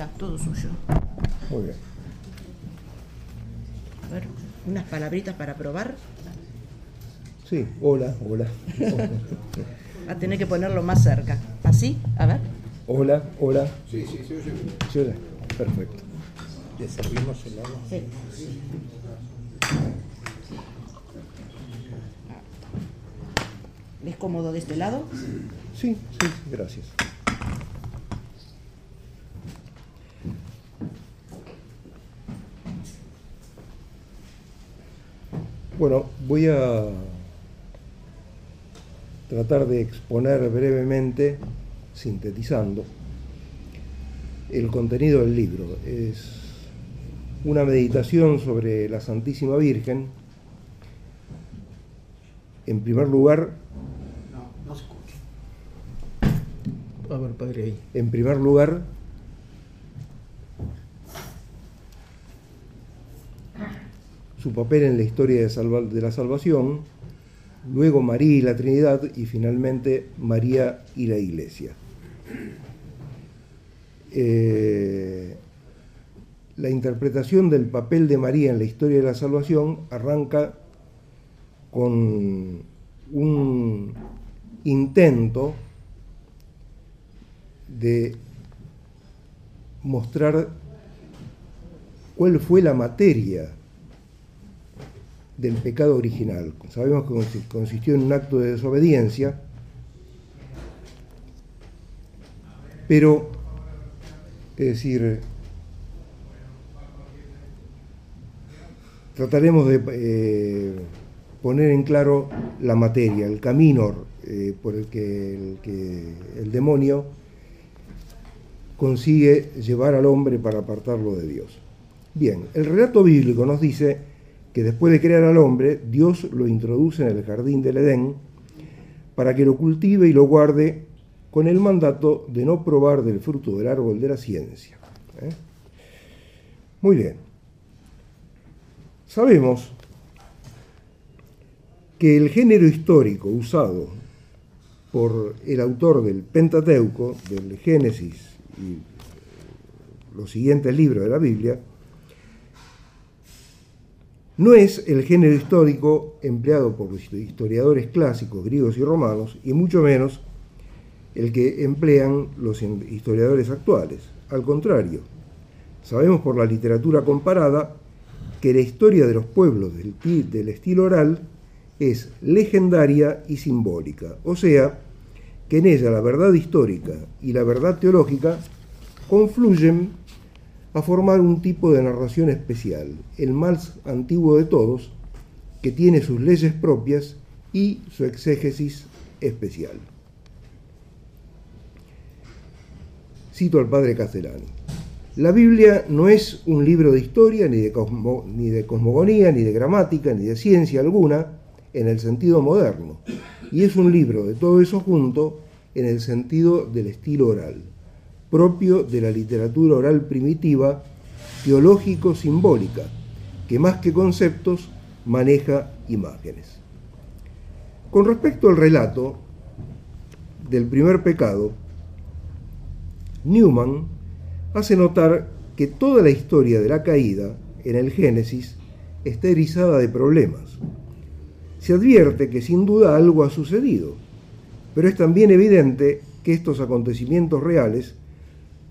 está, todo suyo. Muy bien. A ver, unas palabritas para probar. Sí, hola, hola. Va a tener que ponerlo más cerca. ¿Así? A ver. Hola, hola. Sí, sí. Sí, hola. Perfecto. ¿Le servimos el agua? Sí. ¿Es cómodo de este lado? Sí, sí, gracias. Bueno, voy a tratar de exponer brevemente, sintetizando, el contenido del libro. Es una meditación sobre la Santísima Virgen. En primer lugar, No, no se escucha. A ver, padre, ahí. En primer lugar, su papel en la historia de, la salvación, luego María y la Trinidad y finalmente María y la Iglesia. Eh, la interpretación del papel de María en la historia de la salvación arranca con un intento de mostrar cuál fue la materia del pecado original. Sabemos que consi- consistió en un acto de desobediencia, pero, es decir, trataremos de eh, poner en claro la materia, el camino eh, por el que el demonio consigue llevar al hombre para apartarlo de Dios. Bien, el relato bíblico nos dice que después de crear al hombre, Dios lo introduce en el jardín del Edén para que lo cultive y lo guarde con el mandato de no probar del fruto del árbol de la ciencia. ¿eh? Muy bien. Sabemos que el género histórico usado por el autor del Pentateuco, del Génesis y los siguientes libros de la Biblia, no es el género histórico empleado por los historiadores clásicos griegos y romanos, y mucho menos el que emplean los historiadores actuales. Al contrario, sabemos por la literatura comparada que la historia de los pueblos del, ti- del estilo oral es legendaria y simbólica, o sea, que en ella la verdad histórica y la verdad teológica confluyen a formar un tipo de narración especial, el más antiguo de todos, que tiene sus leyes propias y su exégesis especial. Cito al padre Castellani. La Biblia no es un libro de historia, ni de, cosmo- ni de cosmogonía, ni de gramática, ni de ciencia alguna, en el sentido moderno, y es un libro de todo eso junto en el sentido del estilo oral, propio de la literatura oral primitiva, teológico-simbólica, que más que conceptos maneja imágenes. Con respecto al relato del primer pecado, Newman hace notar que toda la historia de la caída en el Génesis está erizada de problemas. Se advierte que sin duda algo ha sucedido, pero es también evidente que estos acontecimientos reales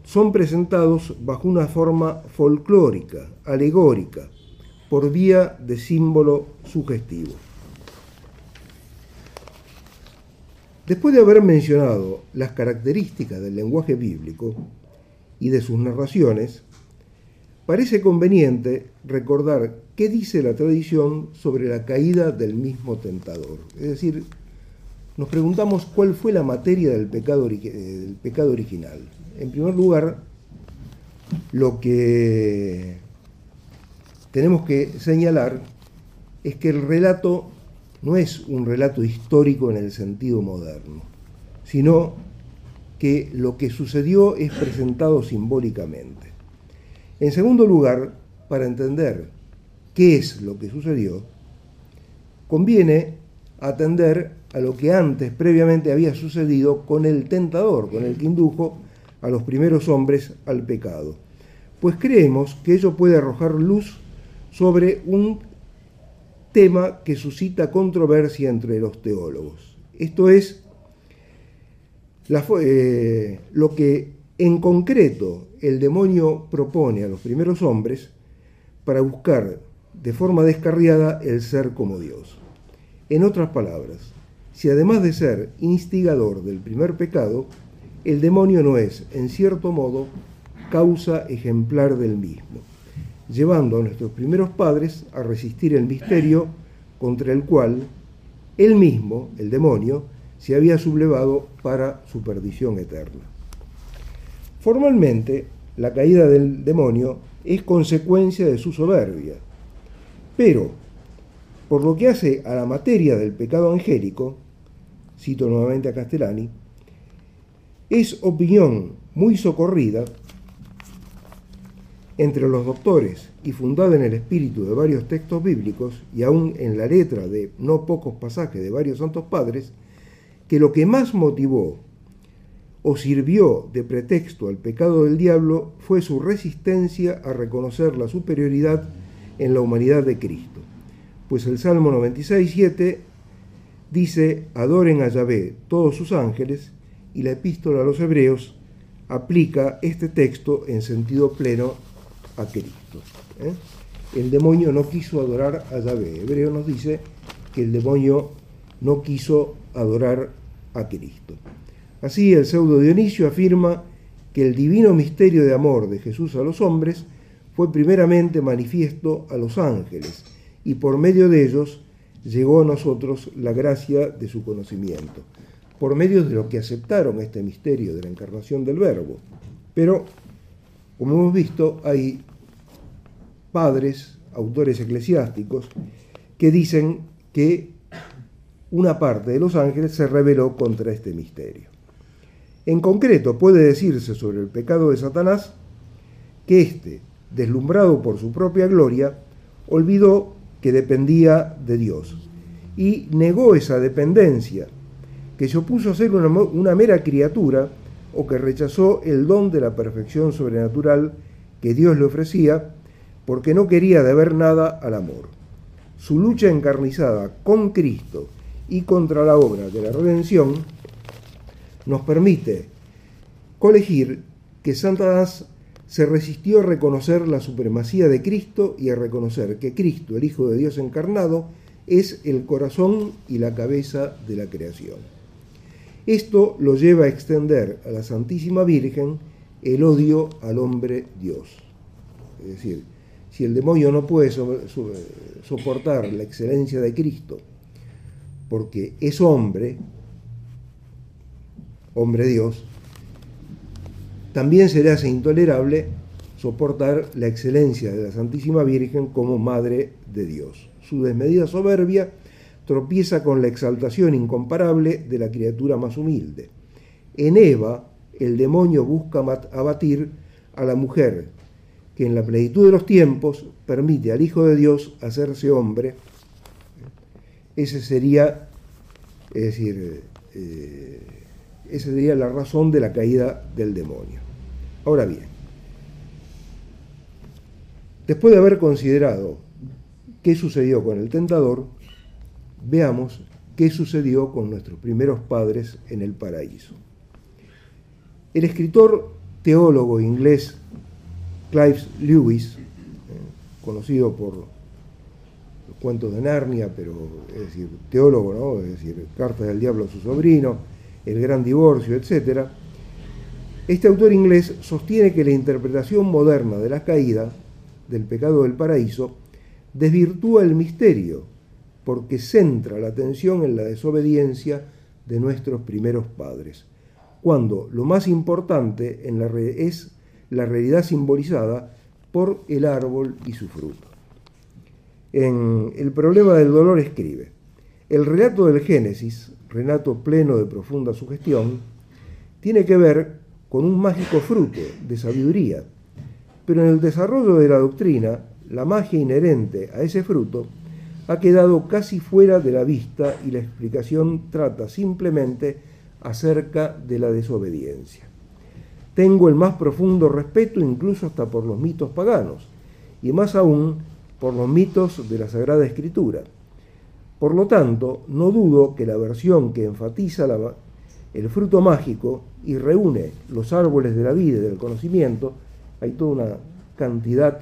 son presentados bajo una forma folclórica, alegórica, por vía de símbolo sugestivo. Después de haber mencionado las características del lenguaje bíblico y de sus narraciones, parece conveniente recordar qué dice la tradición sobre la caída del mismo tentador. Es decir, nos preguntamos cuál fue la materia del pecado, del pecado original. En primer lugar, lo que tenemos que señalar es que el relato no es un relato histórico en el sentido moderno, sino que lo que sucedió es presentado simbólicamente. En segundo lugar, para entender qué es lo que sucedió, conviene atender a lo que antes, previamente, había sucedido con el tentador, con el que indujo a los primeros hombres al pecado, pues creemos que ello puede arrojar luz sobre un tema que suscita controversia entre los teólogos. Esto es eh, lo que en concreto el demonio propone a los primeros hombres para buscar de forma descarriada el ser como Dios. En otras palabras, si además de ser instigador del primer pecado, el demonio no es, en cierto modo, causa ejemplar del mismo, llevando a nuestros primeros padres a resistir el misterio contra el cual él mismo, el demonio, se había sublevado para su perdición eterna. Formalmente, la caída del demonio es consecuencia de su soberbia, pero por lo que hace a la materia del pecado angélico, cito nuevamente a Castellani, es opinión muy socorrida entre los doctores y fundada en el espíritu de varios textos bíblicos y aún en la letra de no pocos pasajes de varios santos padres, que lo que más motivó o sirvió de pretexto al pecado del diablo fue su resistencia a reconocer la superioridad en la humanidad de Cristo. Pues el Salmo 96, 7 dice, adoren a Yahvé todos sus ángeles, y la epístola a los hebreos aplica este texto en sentido pleno a Cristo. ¿eh? El demonio no quiso adorar a Yahvé. Hebreo nos dice que el demonio no quiso adorar a Cristo. Así el pseudo Dionisio afirma que el divino misterio de amor de Jesús a los hombres fue primeramente manifiesto a los ángeles y por medio de ellos llegó a nosotros la gracia de su conocimiento, por medio de lo que aceptaron este misterio de la encarnación del Verbo. Pero, como hemos visto, hay padres, autores eclesiásticos, que dicen que una parte de los ángeles se rebeló contra este misterio. En concreto, puede decirse sobre el pecado de Satanás que éste, deslumbrado por su propia gloria, olvidó que dependía de Dios y negó esa dependencia, que se opuso a ser una, mera criatura o que rechazó el don de la perfección sobrenatural que Dios le ofrecía porque no quería deber nada al amor. Su lucha encarnizada con Cristo y contra la obra de la redención nos permite colegir que Satanás se resistió a reconocer la supremacía de Cristo y a reconocer que Cristo, el Hijo de Dios encarnado, es el corazón y la cabeza de la creación. Esto lo lleva a extender a la Santísima Virgen el odio al hombre Dios. Es decir, si el demonio no puede soportar la excelencia de Cristo porque es hombre, hombre Dios, también se le hace intolerable soportar la excelencia de la Santísima Virgen como Madre de Dios. Su desmedida soberbia tropieza con la exaltación incomparable de la criatura más humilde. En Eva, el demonio busca abatir a la mujer, que en la plenitud de los tiempos permite al Hijo de Dios hacerse hombre. Ese sería, es decir, eh, esa sería la razón de la caída del demonio. Ahora bien, después de haber considerado qué sucedió con el tentador, veamos qué sucedió con nuestros primeros padres en el paraíso. El escritor teólogo inglés Clive Lewis, eh, conocido por los cuentos de Narnia, pero es decir, teólogo, ¿no? Es decir, Cartas del Diablo a su sobrino, el gran divorcio, etc., este autor inglés sostiene que la interpretación moderna de la caída, del pecado del paraíso, desvirtúa el misterio, porque centra la atención en la desobediencia de nuestros primeros padres, cuando lo más importante en la es la realidad simbolizada por el árbol y su fruto. En El problema del dolor escribe, el relato del Génesis Renato pleno de profunda sugestión, tiene que ver con un mágico fruto de sabiduría, pero en el desarrollo de la doctrina, la magia inherente a ese fruto ha quedado casi fuera de la vista y la explicación trata simplemente acerca de la desobediencia. tengo el más profundo respeto incluso hasta por los mitos paganos, y más aún por los mitos de la Sagrada Escritura. Por lo tanto, no dudo que la versión que enfatiza el fruto mágico y reúne los árboles de la vida y del conocimiento, hay toda una cantidad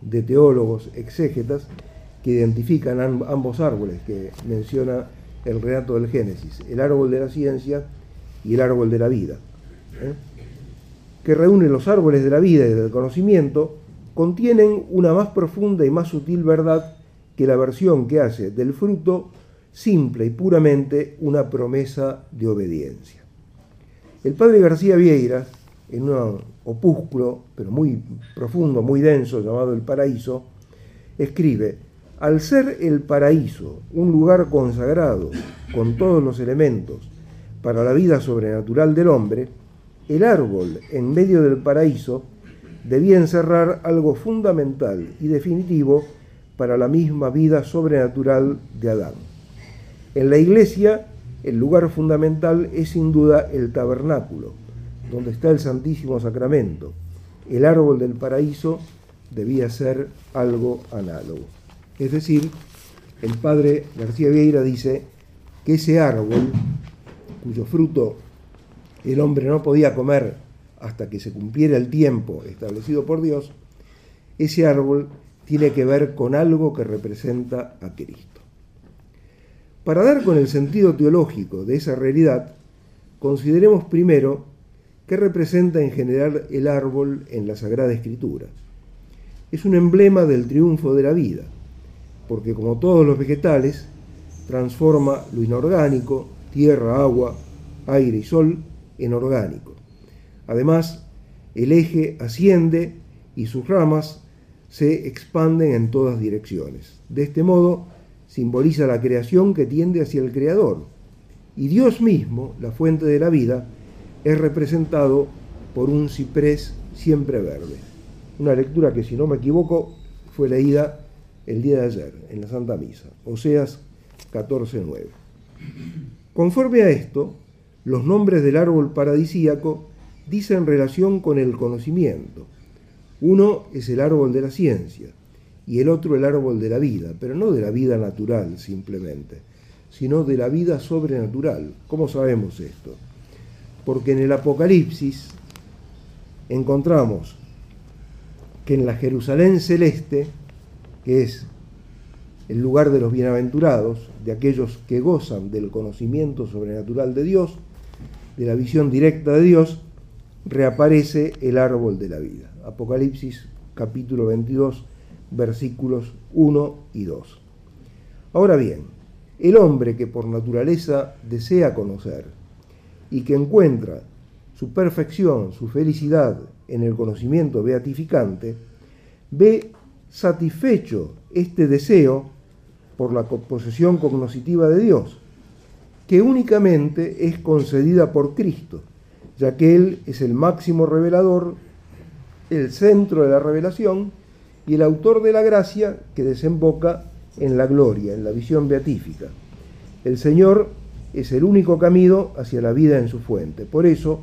de teólogos exégetas que identifican amb- ambos árboles que menciona el relato del Génesis, el árbol de la ciencia y el árbol de la vida, ¿eh? que reúne los árboles de la vida y del conocimiento, contienen una más profunda y más sutil verdad que la versión que hace del fruto simple y puramente una promesa de obediencia. El padre García Vieira, en un opúsculo, pero muy profundo, muy denso, llamado El Paraíso, escribe, al ser el paraíso un lugar consagrado con todos los elementos para la vida sobrenatural del hombre, el árbol en medio del paraíso debía encerrar algo fundamental y definitivo para la misma vida sobrenatural de Adán. En la iglesia, el lugar fundamental es sin duda el tabernáculo, donde está el Santísimo Sacramento. El árbol del paraíso debía ser algo análogo. Es decir, el padre García Vieira dice que ese árbol, cuyo fruto el hombre no podía comer hasta que se cumpliera el tiempo establecido por Dios, ese árbol tiene que ver con algo que representa a Cristo. Para dar con el sentido teológico de esa realidad, consideremos primero qué representa en general el árbol en la Sagrada Escritura. Es un emblema del triunfo de la vida, porque como todos los vegetales, transforma lo inorgánico, tierra, agua, aire y sol, en orgánico. Además, el eje asciende y sus ramas se expanden en todas direcciones. De este modo, simboliza la creación que tiende hacia el Creador. Y Dios mismo, la fuente de la vida, es representado por un ciprés siempre verde. Una lectura que, si no me equivoco, fue leída el día de ayer en la Santa Misa, Oseas 14.9. Conforme a esto, los nombres del árbol paradisíaco dicen relación con el conocimiento. Uno es el árbol de la ciencia y el otro el árbol de la vida, pero no de la vida natural simplemente, sino de la vida sobrenatural. ¿Cómo sabemos esto? Porque en el Apocalipsis encontramos que en la Jerusalén celeste, que es el lugar de los bienaventurados, de aquellos que gozan del conocimiento sobrenatural de Dios, de la visión directa de Dios, reaparece el árbol de la vida. Apocalipsis capítulo 22, versículos 1 y 2. Ahora bien, el hombre que por naturaleza desea conocer y que encuentra su perfección, su felicidad en el conocimiento beatificante, ve satisfecho este deseo por la posesión cognoscitiva de Dios, que únicamente es concedida por Cristo, ya que Él es el máximo revelador, el centro de la revelación y el autor de la gracia que desemboca en la gloria, en la visión beatífica. El Señor es el único camino hacia la vida en su fuente. Por eso,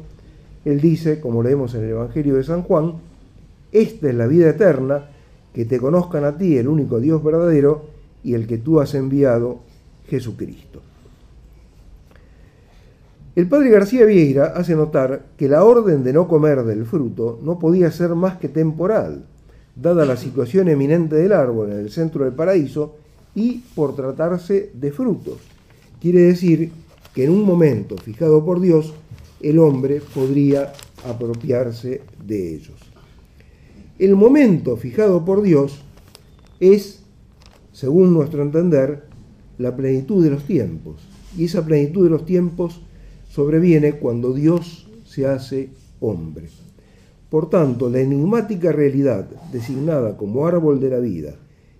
Él dice, como leemos en el Evangelio de San Juan, esta es la vida eterna, que te conozcan a ti, el único Dios verdadero, y el que tú has enviado, Jesucristo. El padre García Vieira hace notar que la orden de no comer del fruto no podía ser más que temporal, dada la situación eminente del árbol en el centro del paraíso y por tratarse de frutos. Quiere decir que en un momento fijado por Dios, el hombre podría apropiarse de ellos. El momento fijado por Dios es, según nuestro entender, la plenitud de los tiempos. Y esa plenitud de los tiempos sobreviene cuando Dios se hace hombre. Por tanto, la enigmática realidad designada como árbol de la vida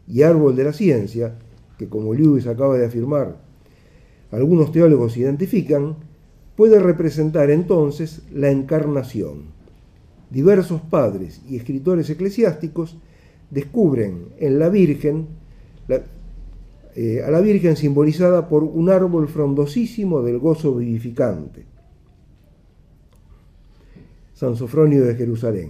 y árbol de la ciencia, que como Lewis acaba de afirmar, algunos teólogos identifican, puede representar entonces la encarnación. Diversos padres y escritores eclesiásticos descubren en la Virgen eh, a la Virgen simbolizada por un árbol frondosísimo del gozo vivificante. San Sofronio de Jerusalén,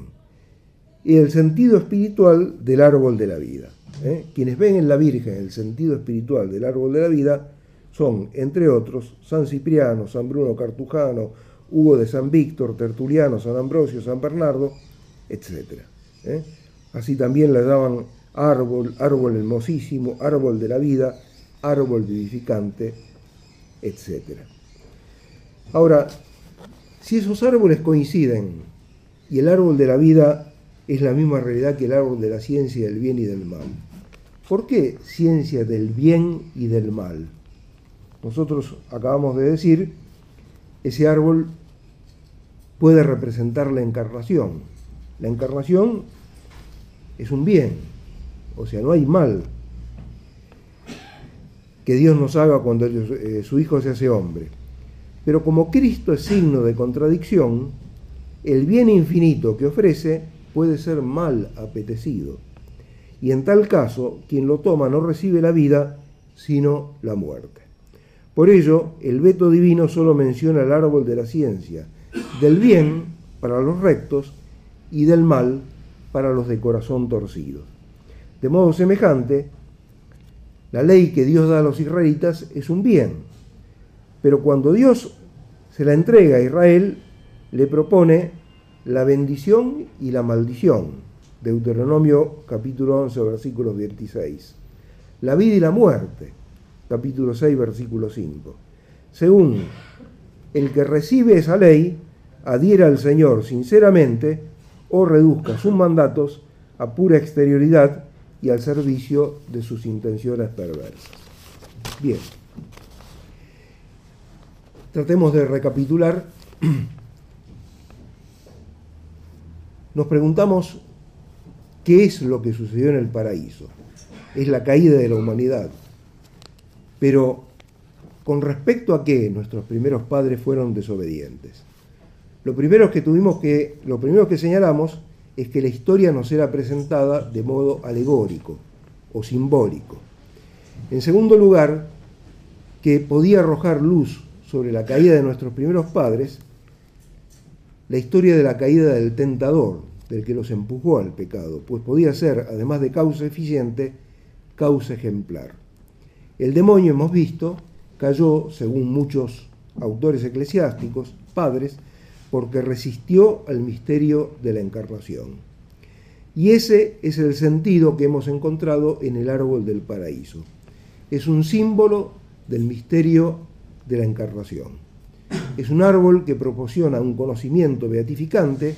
y el sentido espiritual del árbol de la vida. ¿eh? Quienes ven en la Virgen el sentido espiritual del árbol de la vida son, entre otros, San Cipriano, San Bruno Cartujano, Hugo de San Víctor, Tertuliano, San Ambrosio, San Bernardo, etc. ¿eh? Así también le daban árbol, árbol hermosísimo, árbol de la vida, árbol vivificante, etc. Ahora, si esos árboles coinciden y el árbol de la vida es la misma realidad que el árbol de la ciencia del bien y del mal, ¿por qué ciencia del bien y del mal? Nosotros acabamos de decir, ese árbol puede representar la encarnación. La encarnación es un bien, o sea, no hay mal que Dios nos haga cuando eh, su Hijo se hace hombre. Pero como Cristo es signo de contradicción, el bien infinito que ofrece puede ser mal apetecido. Y en tal caso, quien lo toma no recibe la vida, sino la muerte. Por ello, el veto divino solo menciona el árbol de la ciencia, del bien para los rectos y del mal para los de corazón torcido. De modo semejante, la ley que Dios da a los israelitas es un bien, pero cuando Dios se la entrega a Israel, le propone la bendición y la maldición. Deuteronomio capítulo 11, versículos 26. La vida y la muerte. Capítulo 6, versículo 5. Según el que recibe esa ley, adhiera al Señor sinceramente o reduzca sus mandatos a pura exterioridad y al servicio de sus intenciones perversas. Bien. Tratemos de recapitular. Nos preguntamos qué es lo que sucedió en el paraíso. Es la caída de la humanidad. Pero con respecto a qué nuestros primeros padres fueron desobedientes. Lo primero que tuvimos que, lo primero que señalamos es que la historia nos era presentada de modo alegórico o simbólico. En segundo lugar, que podía arrojar luz sobre la caída de nuestros primeros padres, la historia de la caída del tentador, del que los empujó al pecado, pues podía ser, además de causa eficiente, causa ejemplar. El demonio, hemos visto, cayó, según muchos autores eclesiásticos, padres, porque resistió al misterio de la encarnación. Y ese es el sentido que hemos encontrado en el árbol del paraíso. Es un símbolo del misterio de la encarnación. Es un árbol que proporciona un conocimiento beatificante,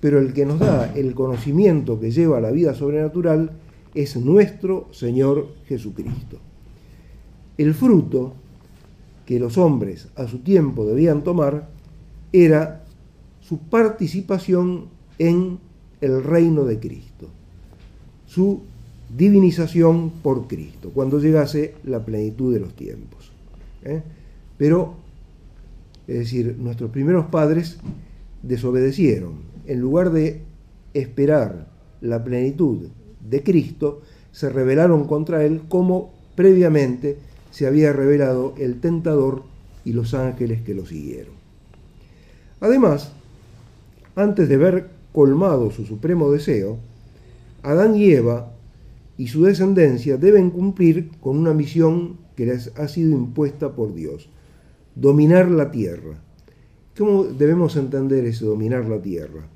pero el que nos da el conocimiento que lleva a la vida sobrenatural es nuestro Señor Jesucristo. El fruto que los hombres a su tiempo debían tomar era su participación en el reino de Cristo, su divinización por Cristo, cuando llegase la plenitud de los tiempos. ¿eh? Pero, es decir, nuestros primeros padres desobedecieron. En lugar de esperar la plenitud de Cristo, se rebelaron contra Él como previamente se había revelado el tentador y los ángeles que lo siguieron. Además, antes de ver colmado su supremo deseo, Adán y Eva y su descendencia deben cumplir con una misión que les ha sido impuesta por Dios, dominar la tierra. ¿Cómo debemos entender ese dominar la tierra?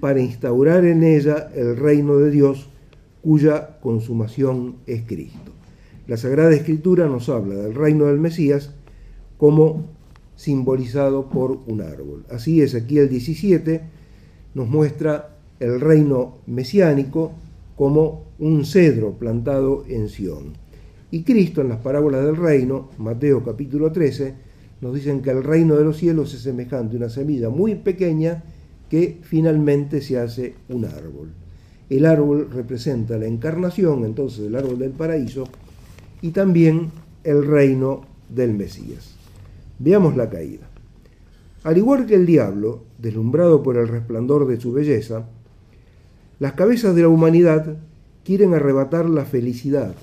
Para instaurar en ella el reino de Dios cuya consumación es Cristo. La Sagrada Escritura nos habla del reino del Mesías como simbolizado por un árbol. Así Ezequiel 17 nos muestra el reino mesiánico como un cedro plantado en Sión. Y Cristo en las parábolas del reino, Mateo capítulo 13, nos dicen que el reino de los cielos es semejante a una semilla muy pequeña que finalmente se hace un árbol. El árbol representa la encarnación, entonces, del árbol del paraíso y también el reino del Mesías. Veamos la caída. Al igual que el diablo, deslumbrado por el resplandor de su belleza, las cabezas de la humanidad quieren arrebatar la felicidad,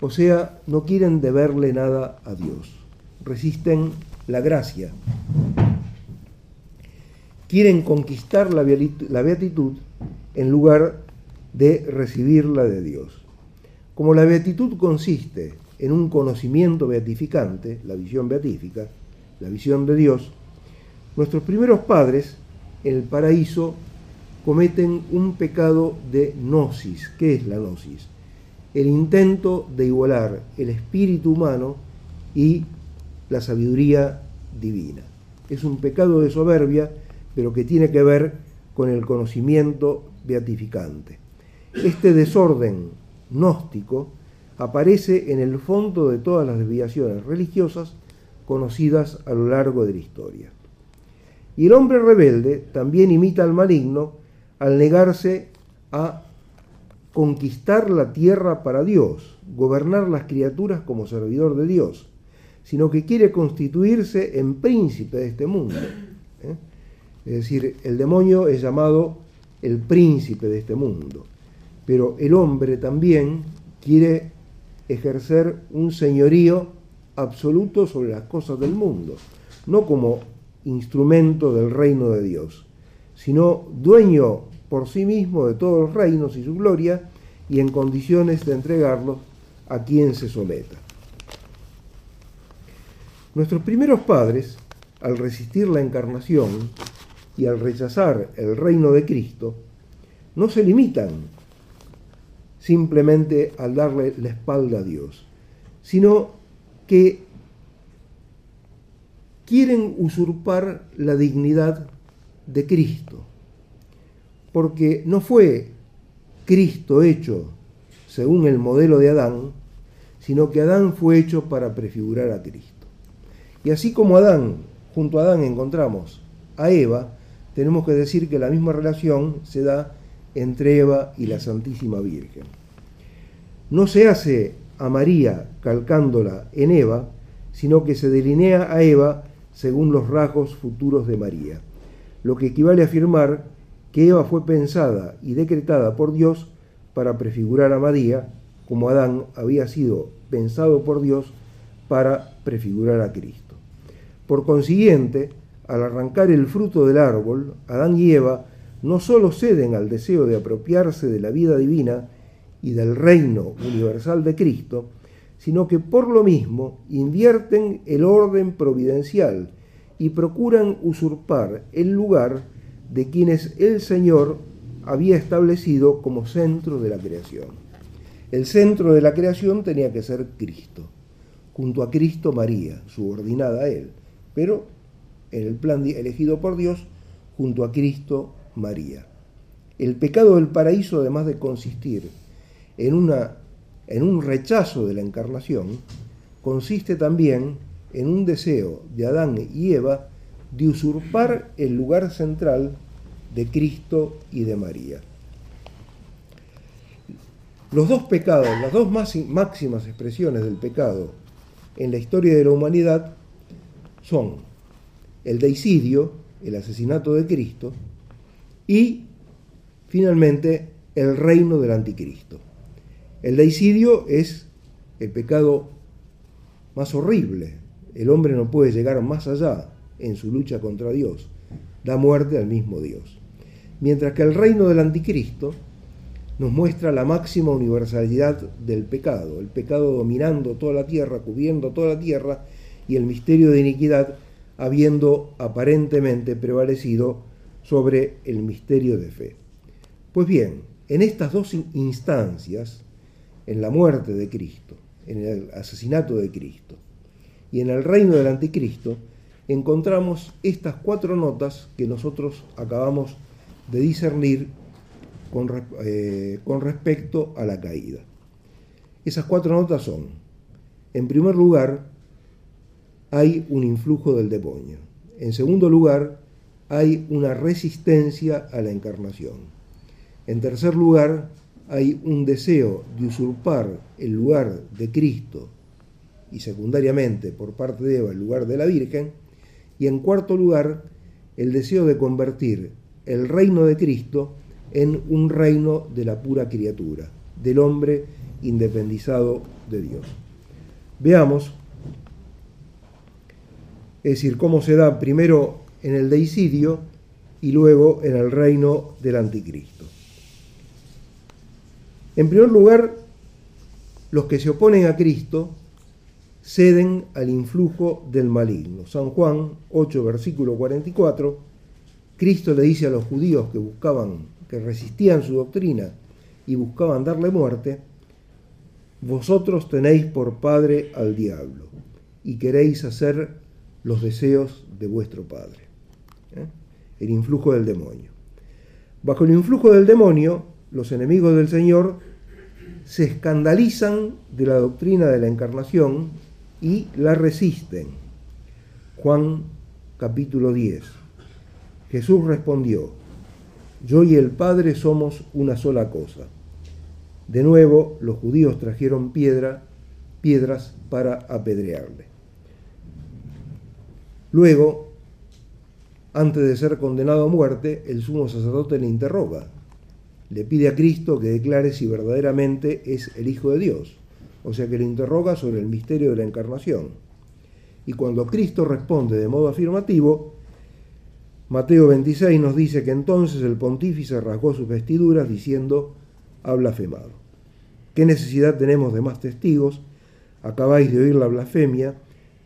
o sea, no quieren deberle nada a Dios resisten la gracia. quieren conquistar la beatitud en lugar de recibirla de Dios. Como la beatitud consiste en un conocimiento beatificante, la visión beatífica, la visión de Dios, nuestros primeros padres en el paraíso cometen un pecado de gnosis. ¿Qué es la gnosis? El intento de igualar el espíritu humano y la sabiduría divina. Es un pecado de soberbia, pero que tiene que ver con el conocimiento beatificante. Este desorden gnóstico aparece en el fondo de todas las desviaciones religiosas conocidas a lo largo de la historia. Y el hombre rebelde también imita al maligno al negarse a conquistar la tierra para Dios, gobernar las criaturas como servidor de Dios, sino que quiere constituirse en príncipe de este mundo. ¿eh? Es decir, el demonio es llamado el príncipe de este mundo, pero el hombre también quiere ejercer un señorío absoluto sobre las cosas del mundo, no como instrumento del reino de Dios, sino dueño por sí mismo de todos los reinos y su gloria y en condiciones de entregarlos a quien se someta. Nuestros primeros padres, al resistir la encarnación y al rechazar el reino de Cristo, no se limitan simplemente al darle la espalda a Dios, sino que quieren usurpar la dignidad de Cristo, porque no fue Cristo hecho según el modelo de Adán, sino que Adán fue hecho para prefigurar a Cristo. Y así como Adán, junto a Adán encontramos a Eva, tenemos que decir que la misma relación se da entre Eva y la Santísima Virgen. No se hace a María calcándola en Eva, sino que se delinea a Eva según los rasgos futuros de María, lo que equivale a afirmar que Eva fue pensada y decretada por Dios para prefigurar a María, como Adán había sido pensado por Dios para prefigurar a Cristo. Por consiguiente, al arrancar el fruto del árbol, Adán y Eva no sólo ceden al deseo de apropiarse de la vida divina y del reino universal de Cristo, sino que por lo mismo invierten el orden providencial y procuran usurpar el lugar de quienes el Señor había establecido como centro de la creación. El centro de la creación tenía que ser Cristo, junto a Cristo María, subordinada a Él, pero en el plan elegido por Dios, junto a Cristo María. El pecado del paraíso, además de consistir en, una, en un rechazo de la encarnación, consiste también en un deseo de Adán y Eva de usurpar el lugar central de Cristo y de María. Los dos pecados, las dos máximas expresiones del pecado en la historia de la humanidad son el deicidio, el asesinato de Cristo, y finalmente el reino del anticristo. El deicidio es el pecado más horrible. El hombre no puede llegar más allá en su lucha contra Dios. Da muerte al mismo Dios. Mientras que el reino del anticristo nos muestra la máxima universalidad del pecado, el pecado dominando toda la tierra, cubriendo toda la tierra, y el misterio de iniquidad habiendo aparentemente prevalecido sobre el misterio de fe. Pues bien, en estas dos instancias, en la muerte de Cristo, en el asesinato de Cristo y en el reino del anticristo, encontramos estas cuatro notas que nosotros acabamos de discernir con, eh, con respecto a la caída. Esas cuatro notas son, en primer lugar, hay un influjo del demonio. En segundo lugar, hay una resistencia a la encarnación. En tercer lugar, hay un deseo de usurpar el lugar de Cristo y secundariamente por parte de Eva el lugar de la Virgen. Y en cuarto lugar, el deseo de convertir el reino de Cristo en un reino de la pura criatura, del hombre independizado de Dios. Veamos, es decir, cómo se da primero en el deicidio y luego en el reino del anticristo. En primer lugar, los que se oponen a Cristo ceden al influjo del maligno. San Juan 8, versículo 44, Cristo le dice a los judíos que buscaban, que resistían su doctrina y buscaban darle muerte, vosotros tenéis por padre al diablo y queréis hacer los deseos de vuestro padre. El influjo del demonio. Bajo el influjo del demonio, los enemigos del Señor se escandalizan de la doctrina de la encarnación y la resisten. Juan capítulo 10. Jesús respondió, yo y el Padre somos una sola cosa. De nuevo los judíos trajeron piedra, piedras para apedrearle. Luego, antes de ser condenado a muerte, el sumo sacerdote le interroga. Le pide a Cristo que declare si verdaderamente es el Hijo de Dios. O sea que le interroga sobre el misterio de la encarnación. Y cuando Cristo responde de modo afirmativo, Mateo 26 nos dice que entonces el pontífice rasgó sus vestiduras diciendo, ha blasfemado. ¿Qué necesidad tenemos de más testigos? Acabáis de oír la blasfemia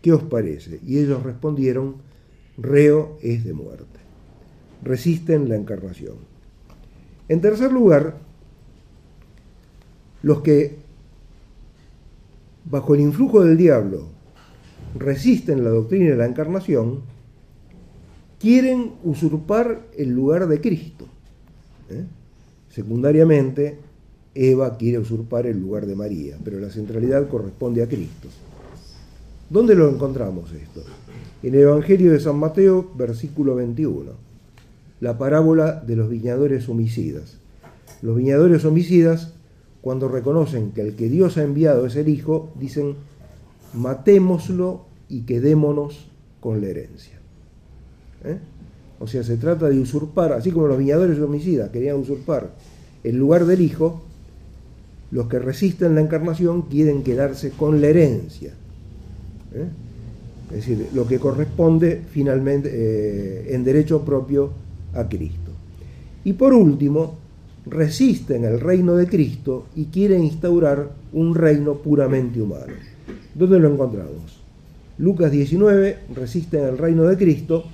¿qué os parece? Y ellos respondieron, reo es de muerte. Resisten la encarnación. En tercer lugar, los que bajo el influjo del diablo resisten la doctrina de la encarnación, quieren usurpar el lugar de Cristo. ¿eh? Secundariamente, Eva quiere usurpar el lugar de María, pero la centralidad corresponde a Cristo. ¿Dónde lo encontramos esto? En el Evangelio de San Mateo, versículo 21, la parábola de los viñadores homicidas. Los viñadores homicidas, cuando reconocen que el que Dios ha enviado es el Hijo, dicen, matémoslo y quedémonos con la herencia. ¿Eh? O sea, se trata de usurpar, así como los viñadores homicidas querían usurpar el lugar del Hijo, los que resisten la encarnación quieren quedarse con la herencia. ¿Eh? Es decir, lo que corresponde finalmente eh, en derecho propio a Cristo. Y por último, resisten el reino de Cristo y quieren instaurar un reino puramente humano. ¿Dónde lo encontramos? Lucas 19, resisten el reino de Cristo,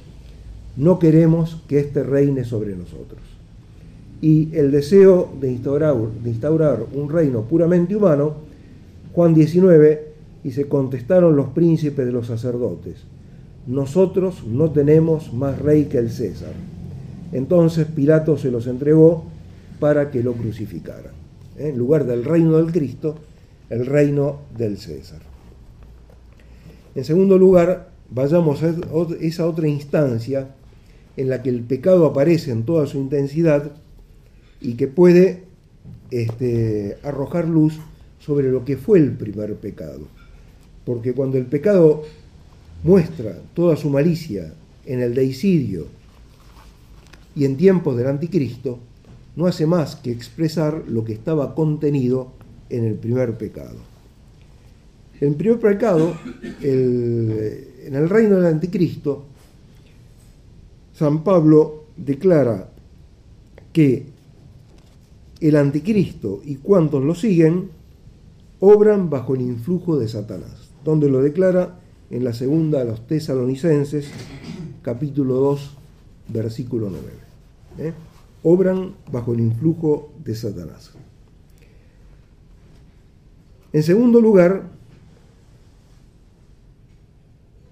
no queremos que éste reine sobre nosotros. Y el deseo de instaurar, de instaurar un reino puramente humano, Juan 19, y se contestaron los príncipes de los sacerdotes, nosotros no tenemos más rey que el César. Entonces Pilato se los entregó para que lo crucificaran. ¿eh? En lugar del reino del Cristo, el reino del César. En segundo lugar, vayamos a esa otra instancia en la que el pecado aparece en toda su intensidad y que puede este, arrojar luz sobre lo que fue el primer pecado. Porque cuando el pecado muestra toda su malicia en el deicidio y en tiempos del anticristo, no hace más que expresar lo que estaba contenido en el primer pecado. El primer pecado, en el reino del anticristo, San Pablo declara que el anticristo y cuantos lo siguen obran bajo el influjo de Satanás donde lo declara en la segunda a los tesalonicenses, capítulo 2, versículo 9. ¿eh? Obran bajo el influjo de Satanás. En segundo lugar,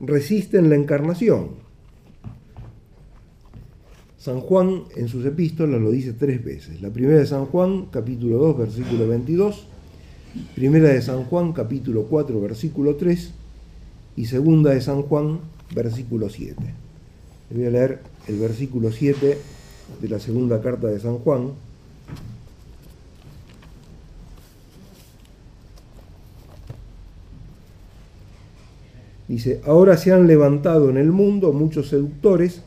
resisten la encarnación. San Juan en sus epístolas lo dice tres veces. La primera de San Juan, capítulo 2, versículo 22 Primera de San Juan, capítulo 4, versículo 3, y segunda de San Juan, versículo 7. voy a leer el versículo 7 de la segunda carta de San Juan. Dice, ahora se han levantado en el mundo muchos seductores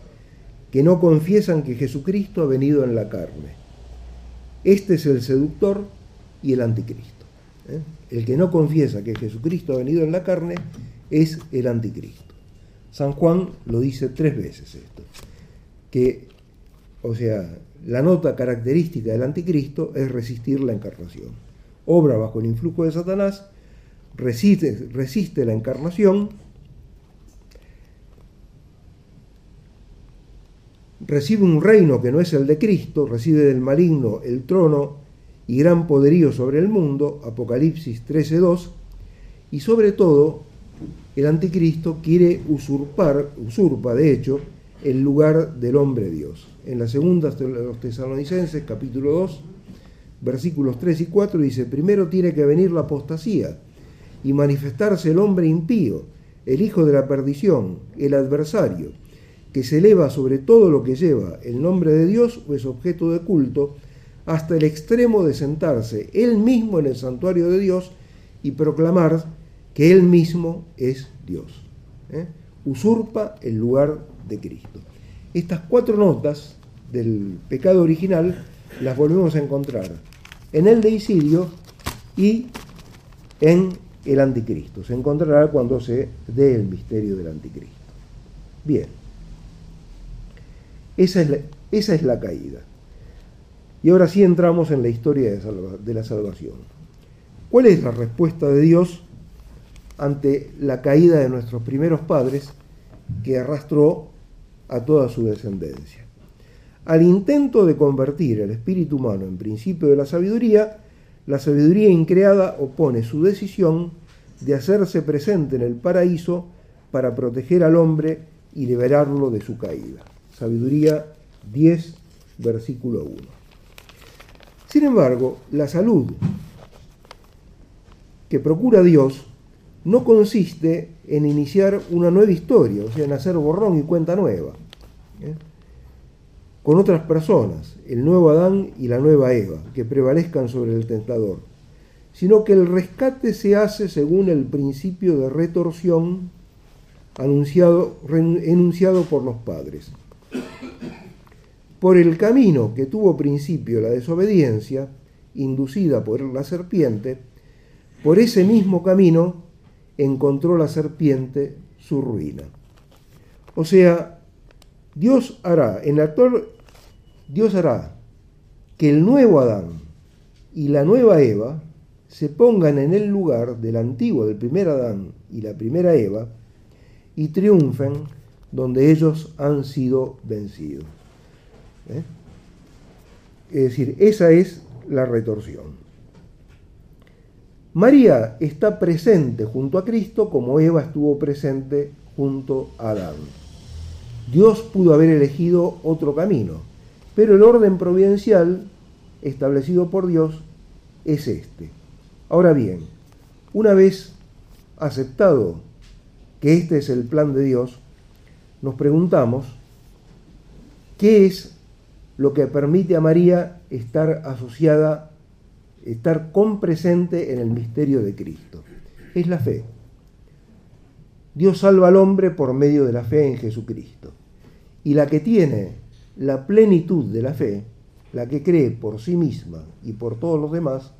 que no confiesan que Jesucristo ha venido en la carne. Este es el seductor y el anticristo. ¿Eh? El que no confiesa que Jesucristo ha venido en la carne es el anticristo. San Juan lo dice tres veces esto, que O sea, la nota característica del anticristo es resistir la encarnación. Obra bajo el influjo de Satanás, resiste, resiste la encarnación, recibe un reino que no es el de Cristo, recibe del maligno el trono y gran poderío sobre el mundo, Apocalipsis 13.2, y sobre todo el anticristo quiere usurpar, usurpa de hecho, el lugar del hombre Dios. En la segunda de los tesalonicenses, capítulo 2, versículos 3 y 4, dice, primero tiene que venir la apostasía y manifestarse el hombre impío, el hijo de la perdición, el adversario, que se eleva sobre todo lo que lleva el nombre de Dios o es objeto de culto, hasta el extremo de sentarse él mismo en el santuario de Dios y proclamar que él mismo es Dios. ¿eh? Usurpa el lugar de Cristo. Estas cuatro notas del pecado original las volvemos a encontrar en el deicidio y en el anticristo. Se encontrará cuando se dé el misterio del anticristo. Bien, esa es esa es la caída. Y ahora sí entramos en la historia de, la salvación. ¿Cuál es la respuesta de Dios ante la caída de nuestros primeros padres que arrastró a toda su descendencia? Al intento de convertir el espíritu humano en principio de la sabiduría, la sabiduría increada opone su decisión de hacerse presente en el paraíso para proteger al hombre y liberarlo de su caída. Sabiduría 10, versículo 1. Sin embargo, la salud que procura Dios no consiste en iniciar una nueva historia, o sea, en hacer borrón y cuenta nueva, ¿eh? con otras personas, el nuevo Adán y la nueva Eva, que prevalezcan sobre el tentador, sino que el rescate se hace según el principio de retorsión anunciado, enunciado por los padres. Por el camino que tuvo principio la desobediencia, inducida por la serpiente, por ese mismo camino encontró la serpiente su ruina. O sea, Dios hará, en actual, Dios hará que el nuevo Adán y la nueva Eva se pongan en el lugar del antiguo, del primer Adán y la primera Eva, y triunfen donde ellos han sido vencidos. ¿Eh? Es decir, esa es la retorsión. María está presente junto a Cristo como Eva estuvo presente junto a Adán. Dios pudo haber elegido otro camino, pero el orden providencial establecido por Dios es este. Ahora bien, una vez aceptado que este es el plan de Dios, nos preguntamos, ¿qué es lo que permite a María estar asociada, estar con presente en el misterio de Cristo? Es la fe. Dios salva al hombre por medio de la fe en Jesucristo. Y la que tiene la plenitud de la fe, la que cree por sí misma y por todos los demás,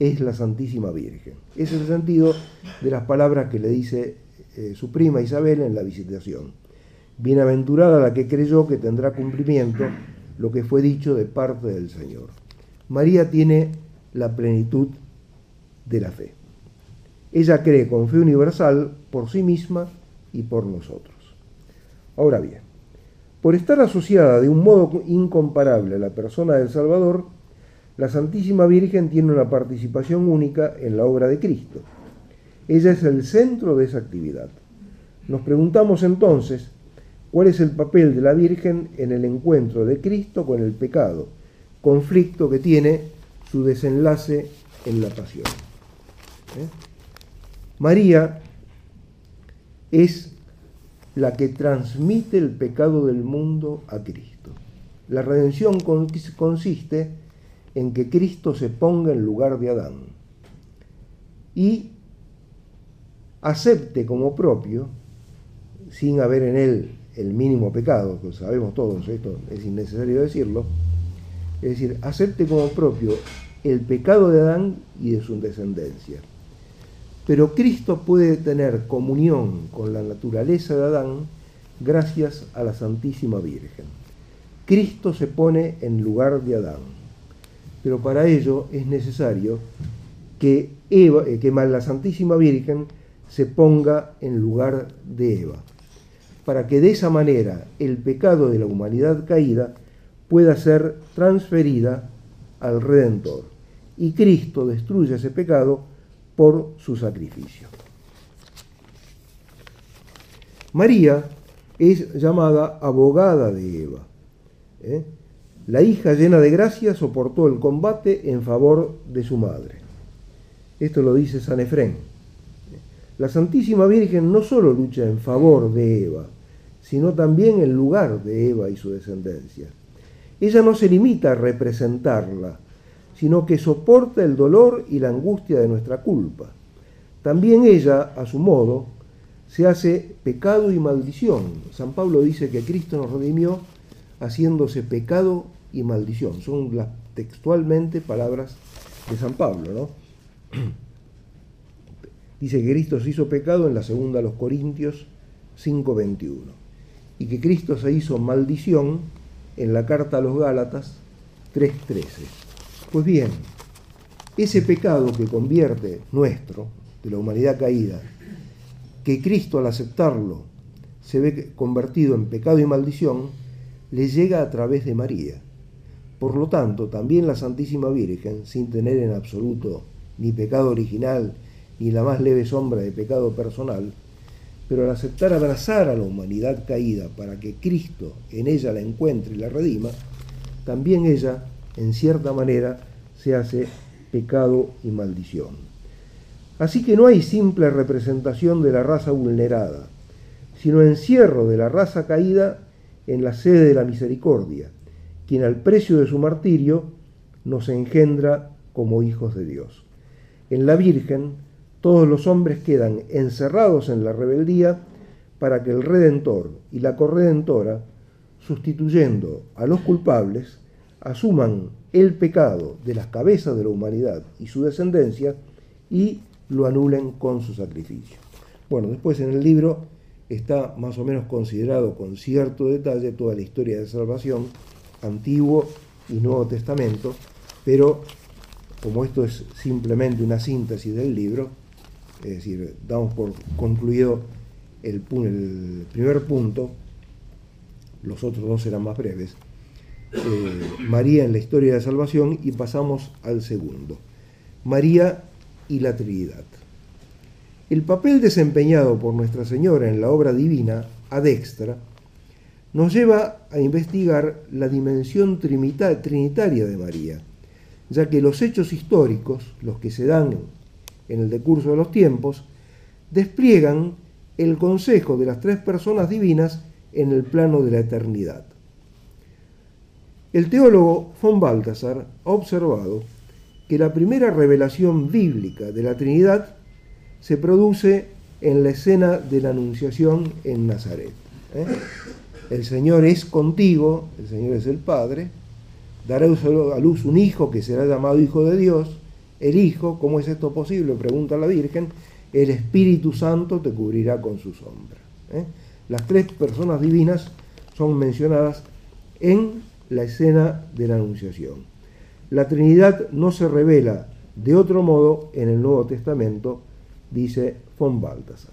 es la Santísima Virgen. Ese es el sentido de las palabras que le dice eh, su prima Isabel en la visitación. Bienaventurada la que creyó que tendrá cumplimiento lo que fue dicho de parte del Señor. María tiene la plenitud de la fe. Ella cree con fe universal por sí misma y por nosotros. Ahora bien, por estar asociada de un modo incomparable a la persona del Salvador, la Santísima Virgen tiene una participación única en la obra de Cristo. Ella es el centro de esa actividad. Nos preguntamos entonces cuál es el papel de la Virgen en el encuentro de Cristo con el pecado, conflicto que tiene su desenlace en la pasión. ¿Eh? María es la que transmite el pecado del mundo a Cristo. La redención consiste en que Cristo se ponga en lugar de Adán y acepte como propio, sin haber en él el mínimo pecado, que sabemos todos, esto es innecesario decirlo, es decir, acepte como propio el pecado de Adán y de su descendencia. Pero Cristo puede tener comunión con la naturaleza de Adán gracias a la Santísima Virgen. Cristo se pone en lugar de Adán. Pero para ello es necesario que, Eva, eh, que la Santísima Virgen se ponga en lugar de Eva, para que de esa manera el pecado de la humanidad caída pueda ser transferida al Redentor y Cristo destruye ese pecado por su sacrificio. María es llamada abogada de Eva. ¿eh? La hija llena de gracia soportó el combate en favor de su madre. Esto lo dice San Efrén. La Santísima Virgen no solo lucha en favor de Eva, sino también en lugar de Eva y su descendencia. Ella no se limita a representarla, sino que soporta el dolor y la angustia de nuestra culpa. También ella, a su modo, se hace pecado y maldición. San Pablo dice que Cristo nos redimió haciéndose pecado y maldición. Son las textualmente palabras de San Pablo, ¿no? Dice que Cristo se hizo pecado en la segunda a los Corintios 5:21 y que Cristo se hizo maldición en la carta a los Gálatas 3:13. Pues bien, ese pecado que convierte nuestro, de la humanidad caída, que Cristo al aceptarlo se ve convertido en pecado y maldición, le llega a través de María. Por lo tanto, también la Santísima Virgen, sin tener en absoluto ni pecado original, ni la más leve sombra de pecado personal, pero al aceptar abrazar a la humanidad caída para que Cristo en ella la encuentre y la redima, también ella, en cierta manera, se hace pecado y maldición. Así que no hay simple representación de la raza vulnerada, sino encierro de la raza caída en la sede de la misericordia, quien al precio de su martirio nos engendra como hijos de Dios. En la Virgen, todos los hombres quedan encerrados en la rebeldía para que el Redentor y la Corredentora, sustituyendo a los culpables, asuman el pecado de las cabezas de la humanidad y su descendencia y lo anulen con su sacrificio. Bueno, después en el libro está más o menos considerado con cierto detalle toda la historia de salvación, Antiguo y Nuevo Testamento, pero como esto es simplemente una síntesis del libro, es decir, damos por concluido el, primer punto, los otros dos serán más breves, eh, María en la historia de salvación y pasamos al segundo, María y la Trinidad. El papel desempeñado por Nuestra Señora en la obra divina, ad extra, nos lleva a investigar la dimensión trinitaria de María, ya que los hechos históricos, los que se dan en el decurso de los tiempos, despliegan el consejo de las tres personas divinas en el plano de la eternidad. El teólogo von Balthasar ha observado que la primera revelación bíblica de la Trinidad se produce en la escena de la Anunciación en Nazaret. ¿eh? El Señor es contigo, el Señor es el Padre, dará a luz un hijo que será llamado Hijo de Dios. El Hijo, ¿cómo es esto posible? Pregunta la Virgen. El Espíritu Santo te cubrirá con su sombra. ¿eh? Las tres personas divinas son mencionadas en la escena de la Anunciación. La Trinidad no se revela de otro modo en el Nuevo Testamento, dice von Balthasar.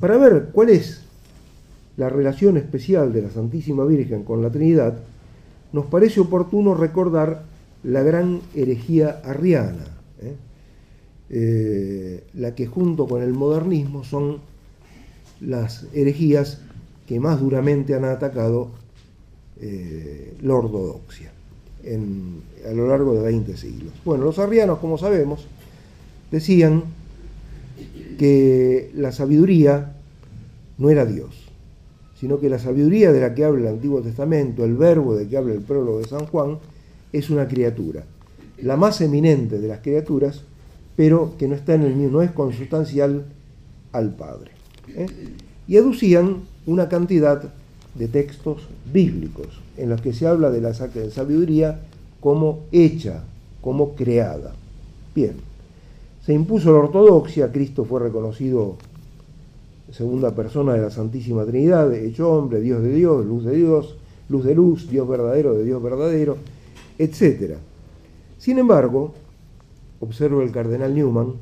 Para ver cuál es la relación especial de la Santísima Virgen con la Trinidad, nos parece oportuno recordar la gran herejía arriana, ¿eh? Eh, la que junto con el modernismo son las herejías que más duramente han atacado eh, la ortodoxia a lo largo de 20 siglos. Bueno, los arrianos, como sabemos, decían que la sabiduría no era Dios, sino que la sabiduría de la que habla el Antiguo Testamento, el verbo de que habla el prólogo de San Juan, es una criatura, la más eminente de las criaturas, pero que no está en el mismo, no es consustancial al Padre. ¿eh? Y aducían una cantidad de textos bíblicos en los que se habla de la sabiduría como hecha, como creada. Bien, se impuso la ortodoxia, Cristo fue reconocido segunda persona de la Santísima Trinidad, hecho hombre, Dios de Dios, luz de Dios, luz de luz, Dios verdadero de Dios verdadero, etc. Sin embargo, observa el cardenal Newman,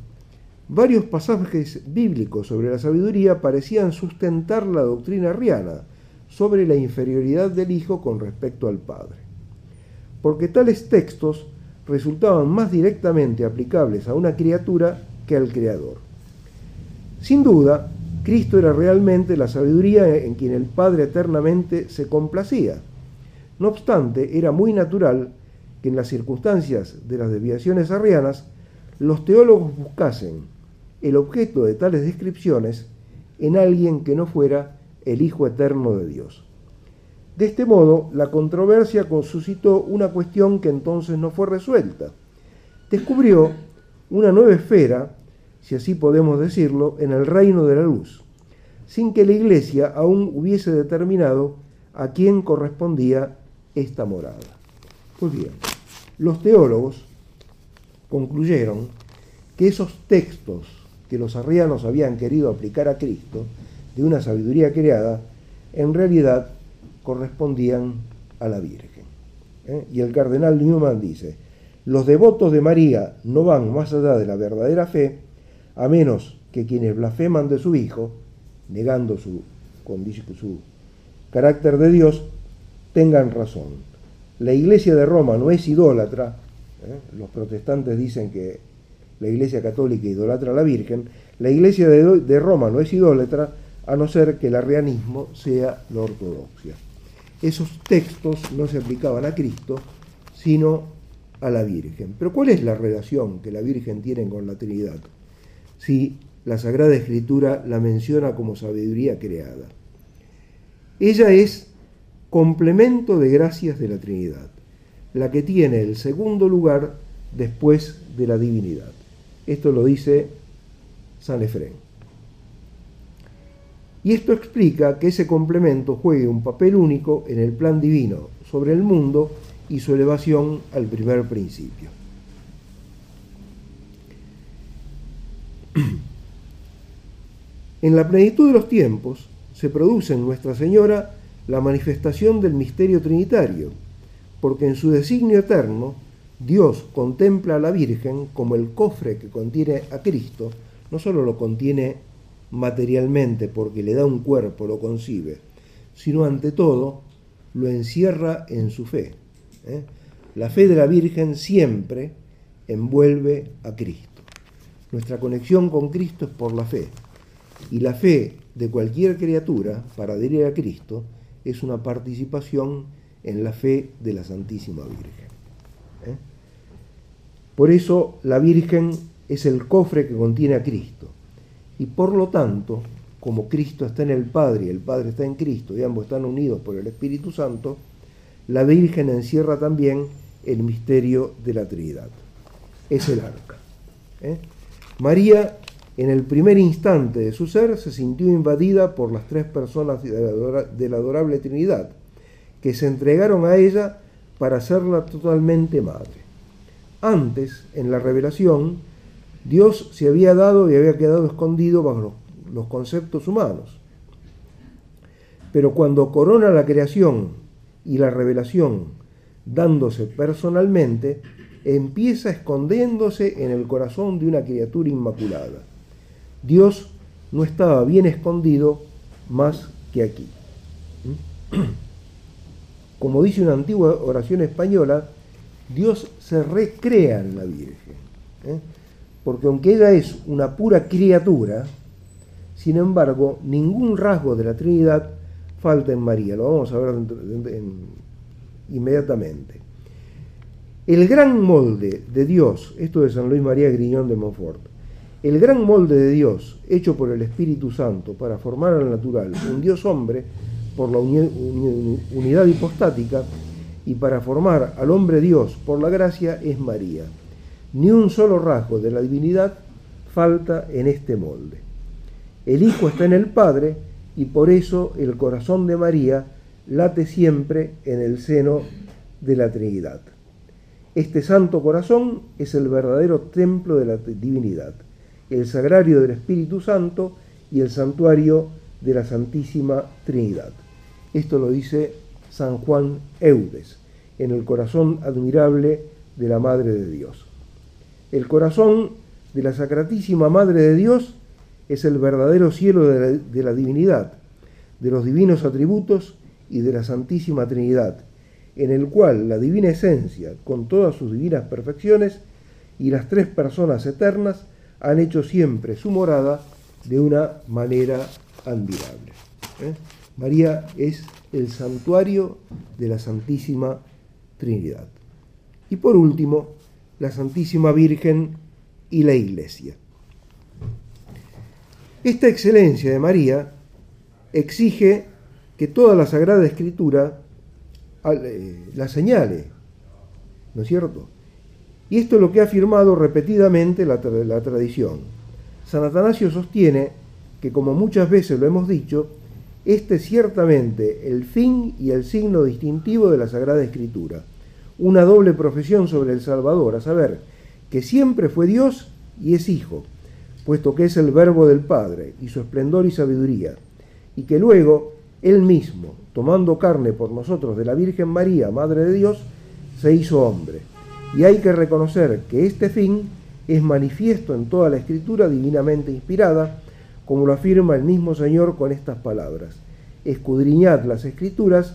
varios pasajes bíblicos sobre la sabiduría parecían sustentar la doctrina arriana sobre la inferioridad del Hijo con respecto al Padre. Porque tales textos resultaban más directamente aplicables a una criatura que al Creador. Sin duda, Cristo era realmente la sabiduría en quien el Padre eternamente se complacía. No obstante, era muy natural que en las circunstancias de las desviaciones arrianas, los teólogos buscasen el objeto de tales descripciones en alguien que no fuera el Hijo Eterno de Dios. De este modo, la controversia suscitó una cuestión que entonces no fue resuelta. Descubrió una nueva esfera, si así podemos decirlo, en el reino de la luz, sin que la Iglesia aún hubiese determinado a quién correspondía esta morada. Pues bien, los teólogos concluyeron que esos textos que los arrianos habían querido aplicar a Cristo, de una sabiduría creada, en realidad correspondían a la Virgen. ¿eh? Y el cardenal Newman dice, los devotos de María no van más allá de la verdadera fe, a menos que quienes blasfeman de su Hijo, negando su, su carácter de Dios, tengan razón. La iglesia de Roma no es idólatra, ¿eh? los protestantes dicen que la iglesia católica idolatra a la Virgen, la iglesia de, de Roma no es idólatra, a no ser que el arrianismo sea la ortodoxia esos textos no se aplicaban a Cristo, sino a la Virgen. Pero ¿cuál es la relación que la Virgen tiene con la Trinidad? Si la Sagrada Escritura la menciona como sabiduría creada. Ella es complemento de gracias de la Trinidad, la que tiene el segundo lugar después de la divinidad. Esto lo dice San Efrén. Y esto explica que ese complemento juegue un papel único en el plan divino sobre el mundo y su elevación al primer principio. En la plenitud de los tiempos se produce en Nuestra Señora la manifestación del misterio trinitario, porque en su designio eterno Dios contempla a la Virgen como el cofre que contiene a Cristo, no solo lo contiene materialmente porque le da un cuerpo, lo concibe, sino ante todo lo encierra en su fe. ¿eh? La fe de la Virgen siempre envuelve a Cristo. Nuestra conexión con Cristo es por la fe. Y la fe de cualquier criatura para adherir a Cristo es una participación en la fe de la Santísima Virgen. ¿eh? Por eso la Virgen es el cofre que contiene a Cristo y por lo tanto, como Cristo está en el Padre y el Padre está en Cristo y ambos están unidos por el Espíritu Santo, la Virgen encierra también el misterio de la Trinidad. Es el arca. ¿eh? María, en el primer instante de su ser, se sintió invadida por las tres personas de la adorable Trinidad, que se entregaron a ella para hacerla totalmente madre. Antes, en la revelación, Dios se había dado y había quedado escondido bajo los, conceptos humanos. Pero cuando corona la creación y la revelación dándose personalmente, empieza escondiéndose en el corazón de una criatura inmaculada. Dios no estaba bien escondido más que aquí. Como dice una antigua oración española, Dios se recrea en la Virgen. ¿eh? porque aunque ella es una pura criatura, sin embargo, ningún rasgo de la Trinidad falta en María. Lo vamos a ver inmediatamente. El gran molde de Dios, esto de San Luis María Griñón de Montfort, el gran molde de Dios hecho por el Espíritu Santo para formar al natural un Dios hombre por la unidad hipostática y para formar al hombre Dios por la gracia es María. Ni un solo rasgo de la divinidad falta en este molde. El Hijo está en el Padre y por eso el corazón de María late siempre en el seno de la Trinidad. Este santo corazón es el verdadero templo de la divinidad, el sagrario del Espíritu Santo y el santuario de la Santísima Trinidad. Esto lo dice San Juan Eudes, en el corazón admirable de la Madre de Dios. El corazón de la Sacratísima Madre de Dios es el verdadero cielo de la, de la divinidad, de los divinos atributos y de la Santísima Trinidad, en el cual la divina esencia, con todas sus divinas perfecciones, y las tres personas eternas han hecho siempre su morada de una manera admirable. ¿eh? María es el santuario de la Santísima Trinidad. Y por último, la Santísima Virgen y la Iglesia. Esta excelencia de María exige que toda la Sagrada Escritura eh, la señale, ¿no es cierto? Y esto es lo que ha afirmado repetidamente la, la tradición. San Atanasio sostiene que, como muchas veces lo hemos dicho, este es ciertamente el fin y el signo distintivo de la Sagrada Escritura, una doble profesión sobre el Salvador, a saber, que siempre fue Dios y es Hijo, puesto que es el Verbo del Padre y su esplendor y sabiduría, y que luego Él mismo, tomando carne por nosotros de la Virgen María, Madre de Dios, se hizo hombre. Y hay que reconocer que este fin es manifiesto en toda la escritura divinamente inspirada, como lo afirma el mismo Señor con estas palabras. Escudriñad las escrituras,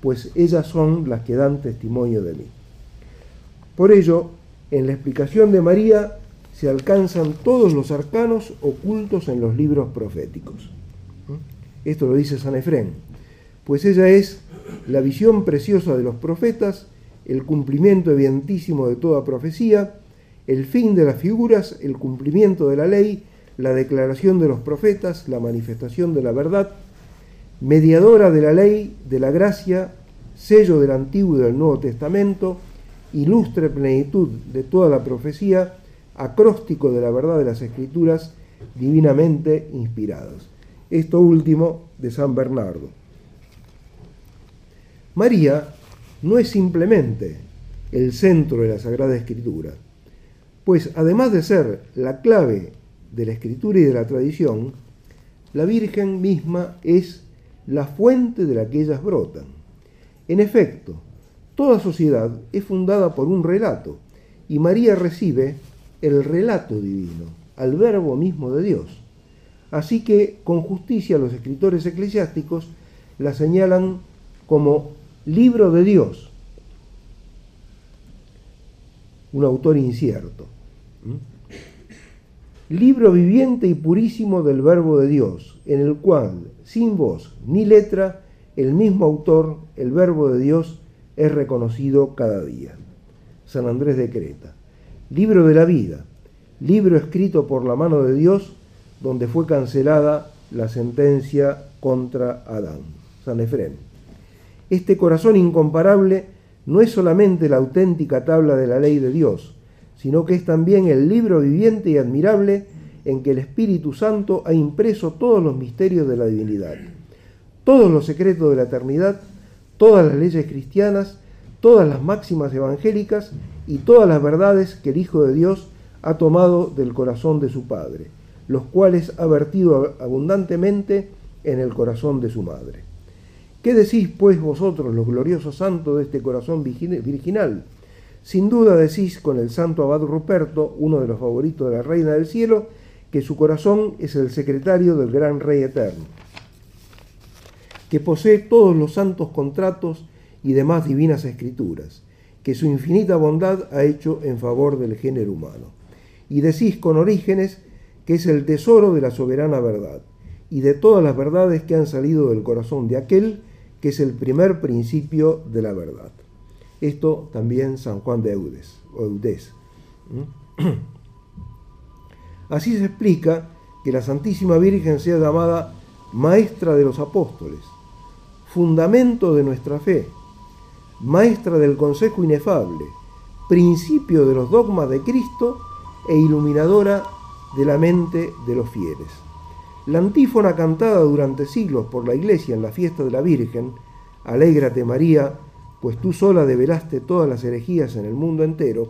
pues ellas son las que dan testimonio de mí. Por ello, en la explicación de María se alcanzan todos los arcanos ocultos en los libros proféticos. Esto lo dice San Efrén, pues ella es la visión preciosa de los profetas, el cumplimiento evidentísimo de toda profecía, el fin de las figuras, el cumplimiento de la ley, la declaración de los profetas, la manifestación de la verdad, mediadora de la ley, de la gracia, sello del Antiguo y del Nuevo Testamento, ilustre plenitud de toda la profecía, acróstico de la verdad de las Escrituras, divinamente inspiradas. Esto último de San Bernardo. María no es simplemente el centro de la Sagrada Escritura, pues además de ser la clave de la escritura y de la tradición, la Virgen misma es la fuente de la que ellas brotan. En efecto, toda sociedad es fundada por un relato, y María recibe el relato divino, al verbo mismo de Dios. Así que, con justicia, los escritores eclesiásticos la señalan como libro de Dios, un autor incierto. Libro viviente y purísimo del verbo de Dios, en el cual, sin voz ni letra, el mismo autor, el verbo de Dios, es reconocido cada día. San Andrés de Creta. Libro de la vida, libro escrito por la mano de Dios, donde fue cancelada la sentencia contra Adán. San Efrén. Este corazón incomparable no es solamente la auténtica tabla de la ley de Dios, sino que es también el libro viviente y admirable en que el Espíritu Santo ha impreso todos los misterios de la divinidad, todos los secretos de la eternidad, todas las leyes cristianas, todas las máximas evangélicas y todas las verdades que el Hijo de Dios ha tomado del corazón de su Padre, los cuales ha vertido abundantemente en el corazón de su Madre. ¿Qué decís, pues, vosotros, los gloriosos santos de este corazón virginal? Sin duda decís con el santo abad Ruperto, uno de los favoritos de la Reina del Cielo, que su corazón es el secretario del gran Rey Eterno, que posee todos los santos contratos y demás divinas escrituras, que su infinita bondad ha hecho en favor del género humano. Y decís con Orígenes que es el tesoro de la soberana verdad, y de todas las verdades que han salido del corazón de aquel que es el primer principio de la verdad. Esto también San Juan de Eudes, Así se explica que la Santísima Virgen sea llamada Maestra de los Apóstoles, fundamento de nuestra fe, Maestra del Consejo Inefable, principio de los dogmas de Cristo e iluminadora de la mente de los fieles. La antífona cantada durante siglos por la Iglesia en la fiesta de la Virgen, Alégrate María, pues tú sola develaste todas las herejías en el mundo entero,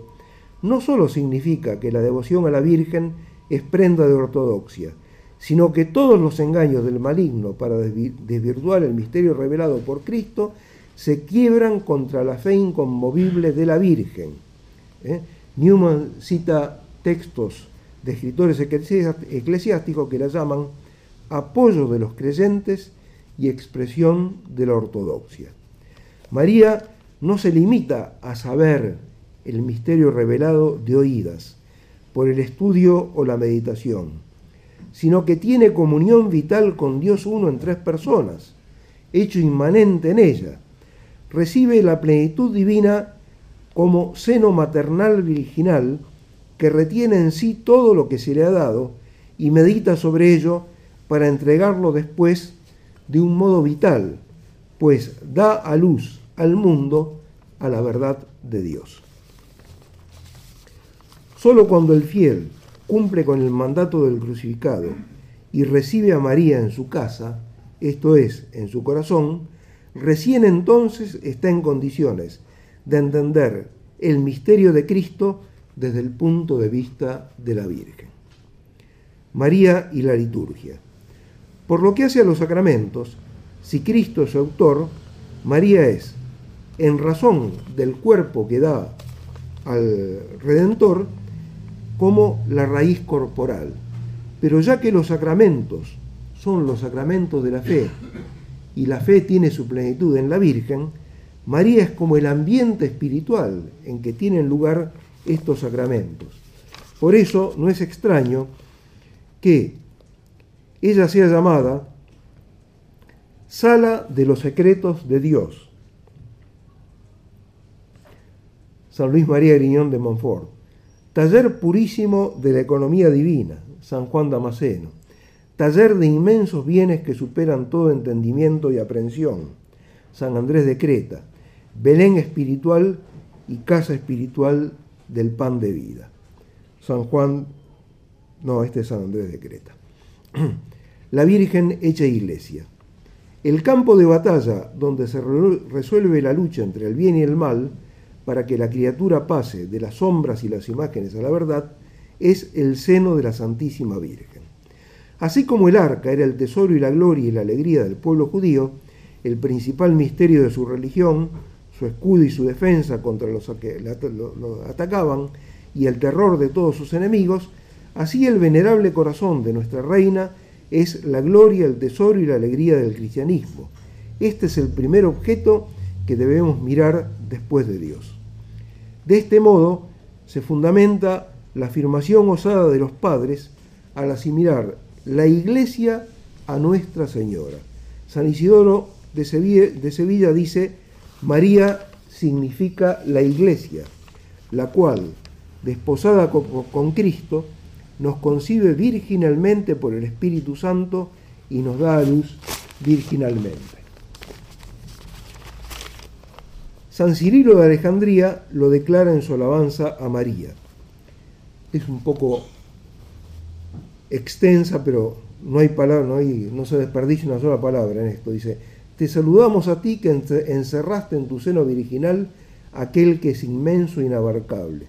no solo significa que la devoción a la Virgen es prenda de ortodoxia, sino que todos los engaños del maligno para desvirtuar el misterio revelado por Cristo se quiebran contra la fe inconmovible de la Virgen. ¿eh? Newman cita textos de escritores eclesiásticos que la llaman apoyo de los creyentes y expresión de la ortodoxia. María no se limita a saber el misterio revelado de oídas, por el estudio o la meditación, sino que tiene comunión vital con Dios uno en tres personas, hecho inmanente en ella. Recibe la plenitud divina como seno maternal virginal que retiene en sí todo lo que se le ha dado y medita sobre ello para entregarlo después de un modo vital, pues da a luz al mundo a la verdad de Dios. Solo cuando el fiel cumple con el mandato del crucificado y recibe a María en su casa, esto es, en su corazón, recién entonces está en condiciones de entender el misterio de Cristo desde el punto de vista de la Virgen. María y la liturgia. Por lo que hace a los sacramentos, si Cristo es su autor, María es, en razón del cuerpo que da al Redentor, como la raíz corporal. Pero ya que los sacramentos son los sacramentos de la fe y la fe tiene su plenitud en la Virgen, María es como el ambiente espiritual en que tienen lugar estos sacramentos. Por eso no es extraño que ella sea llamada sala de los secretos de Dios. San Luis María Griñón de Montfort. Taller purísimo de la economía divina, San Juan Damasceno. Taller de inmensos bienes que superan todo entendimiento y aprensión, San Andrés de Creta. Belén espiritual y casa espiritual del pan de vida. San Juan, no, este es San Andrés de Creta. La Virgen hecha iglesia. El campo de batalla donde se resuelve la lucha entre el bien y el mal, para que la criatura pase de las sombras y las imágenes a la verdad, es el seno de la Santísima Virgen. Así como el arca era el tesoro y la gloria y la alegría del pueblo judío, el principal misterio de su religión, su escudo y su defensa contra los que lo atacaban y el terror de todos sus enemigos, así el venerable corazón de nuestra reina es la gloria, el tesoro y la alegría del cristianismo. Este es el primer objeto que debemos mirar después de Dios. De este modo se fundamenta la afirmación osada de los padres al asimilar la iglesia a Nuestra Señora. San Isidoro de Sevilla, de Sevilla dice, María significa la iglesia, la cual, desposada con, Cristo, nos concibe virginalmente por el Espíritu Santo y nos da a luz virginalmente. San Cirilo de Alejandría lo declara en su alabanza a María. Es un poco extensa, pero no hay palabra, no, se desperdicia una sola palabra en esto. Dice, te saludamos a ti que encerraste en tu seno virginal aquel que es inmenso e inabarcable.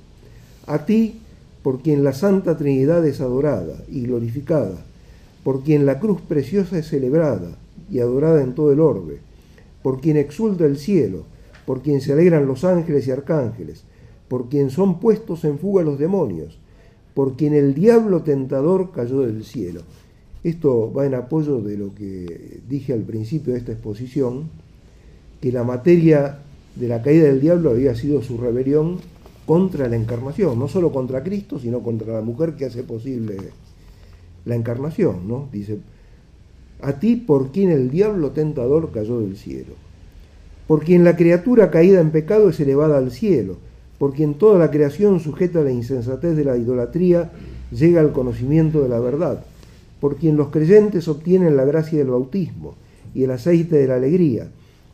A ti, por quien la Santa Trinidad es adorada y glorificada, por quien la cruz preciosa es celebrada y adorada en todo el orbe, por quien exulta el cielo, por quien se alegran los ángeles y arcángeles, por quien son puestos en fuga los demonios, por quien el diablo tentador cayó del cielo. Esto va en apoyo de lo que dije al principio de esta exposición, que la materia de la caída del diablo había sido su rebelión contra la encarnación, no solo contra Cristo, sino contra la mujer que hace posible la encarnación, ¿no? Dice, a ti por quien el diablo tentador cayó del cielo, por quien la criatura caída en pecado es elevada al cielo, por quien toda la creación sujeta a la insensatez de la idolatría llega al conocimiento de la verdad, por quien los creyentes obtienen la gracia del bautismo y el aceite de la alegría,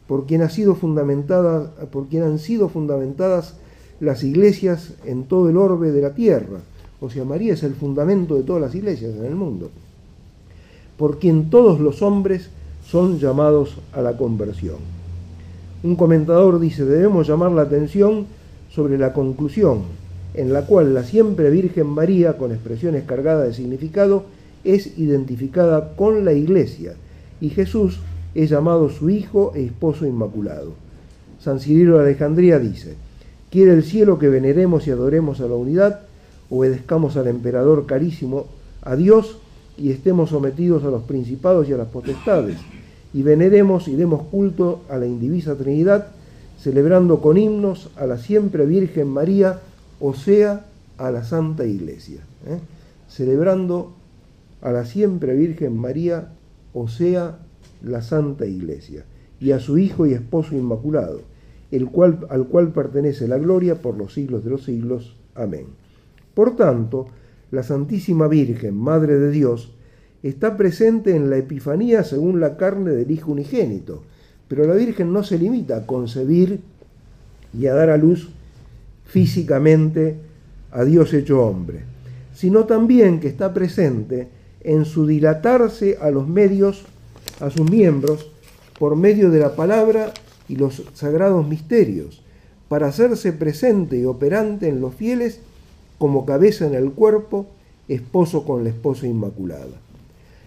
por quien, ha sido fundamentada, por quien han sido fundamentadas las iglesias en todo el orbe de la tierra. O sea, María es el fundamento de todas las iglesias en el mundo. Por quien todos los hombres son llamados a la conversión. Un comentador dice, debemos llamar la atención sobre la conclusión, en la cual la siempre Virgen María, con expresiones cargadas de significado, es identificada con la iglesia y Jesús es llamado su Hijo e Esposo Inmaculado. San Cirilo de Alejandría dice, quiere el cielo que veneremos y adoremos a la unidad, obedezcamos al emperador carísimo, a Dios, y estemos sometidos a los principados y a las potestades, y veneremos y demos culto a la indivisa Trinidad, celebrando con himnos a la siempre Virgen María, o sea, a la Santa Iglesia. ¿eh? Celebrando a la siempre Virgen María, o sea, la Santa Iglesia, y a su Hijo y Esposo Inmaculado, el cual, al cual pertenece la gloria por los siglos de los siglos. Amén. Por tanto, la Santísima Virgen, Madre de Dios, está presente en la Epifanía según la carne del Hijo Unigénito, pero la Virgen no se limita a concebir y a dar a luz físicamente a Dios hecho hombre, sino también que está presente en su dilatarse a los medios, a sus miembros, por medio de la palabra y los sagrados misterios, para hacerse presente y operante en los fieles como cabeza en el cuerpo, esposo con la esposa inmaculada.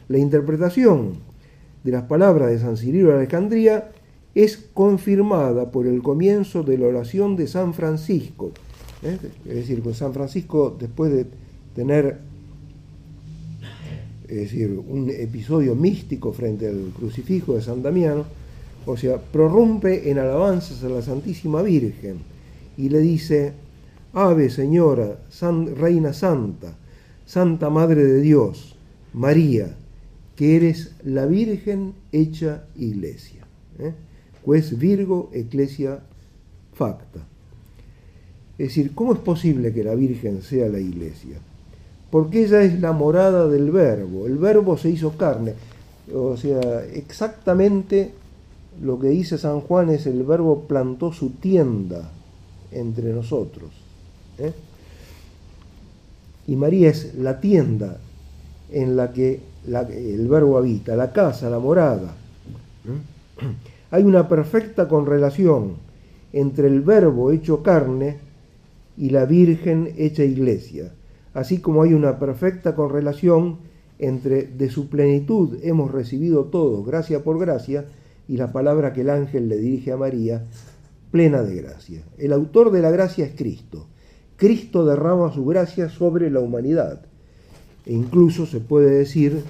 La interpretación de las palabras de San Cirilo de Alejandría es confirmada por el comienzo de la oración de San Francisco. ¿eh? Es decir, San Francisco, después de tener es decir, un episodio místico frente al crucifijo de San Damiano, o sea, prorrumpe en alabanzas a la Santísima Virgen y le dice, Ave Señora, Reina Santa, Santa Madre de Dios, María, que eres la Virgen hecha iglesia. ¿eh? Pues Virgo Ecclesia Facta. Es decir, ¿cómo es posible que la Virgen sea la iglesia? porque ella es la morada del verbo, el verbo se hizo carne, o sea, exactamente lo que dice San Juan es el verbo plantó su tienda entre nosotros. ¿eh? Y María es la tienda en la que el verbo habita, la casa, la morada. ¿eh? Hay una perfecta correlación entre el verbo hecho carne y la Virgen hecha iglesia así como hay una perfecta correlación entre de su plenitud hemos recibido todos gracia por gracia y la palabra que el ángel le dirige a María, plena de gracia. El autor de la gracia es Cristo. Cristo derrama su gracia sobre la humanidad. E incluso se puede decir,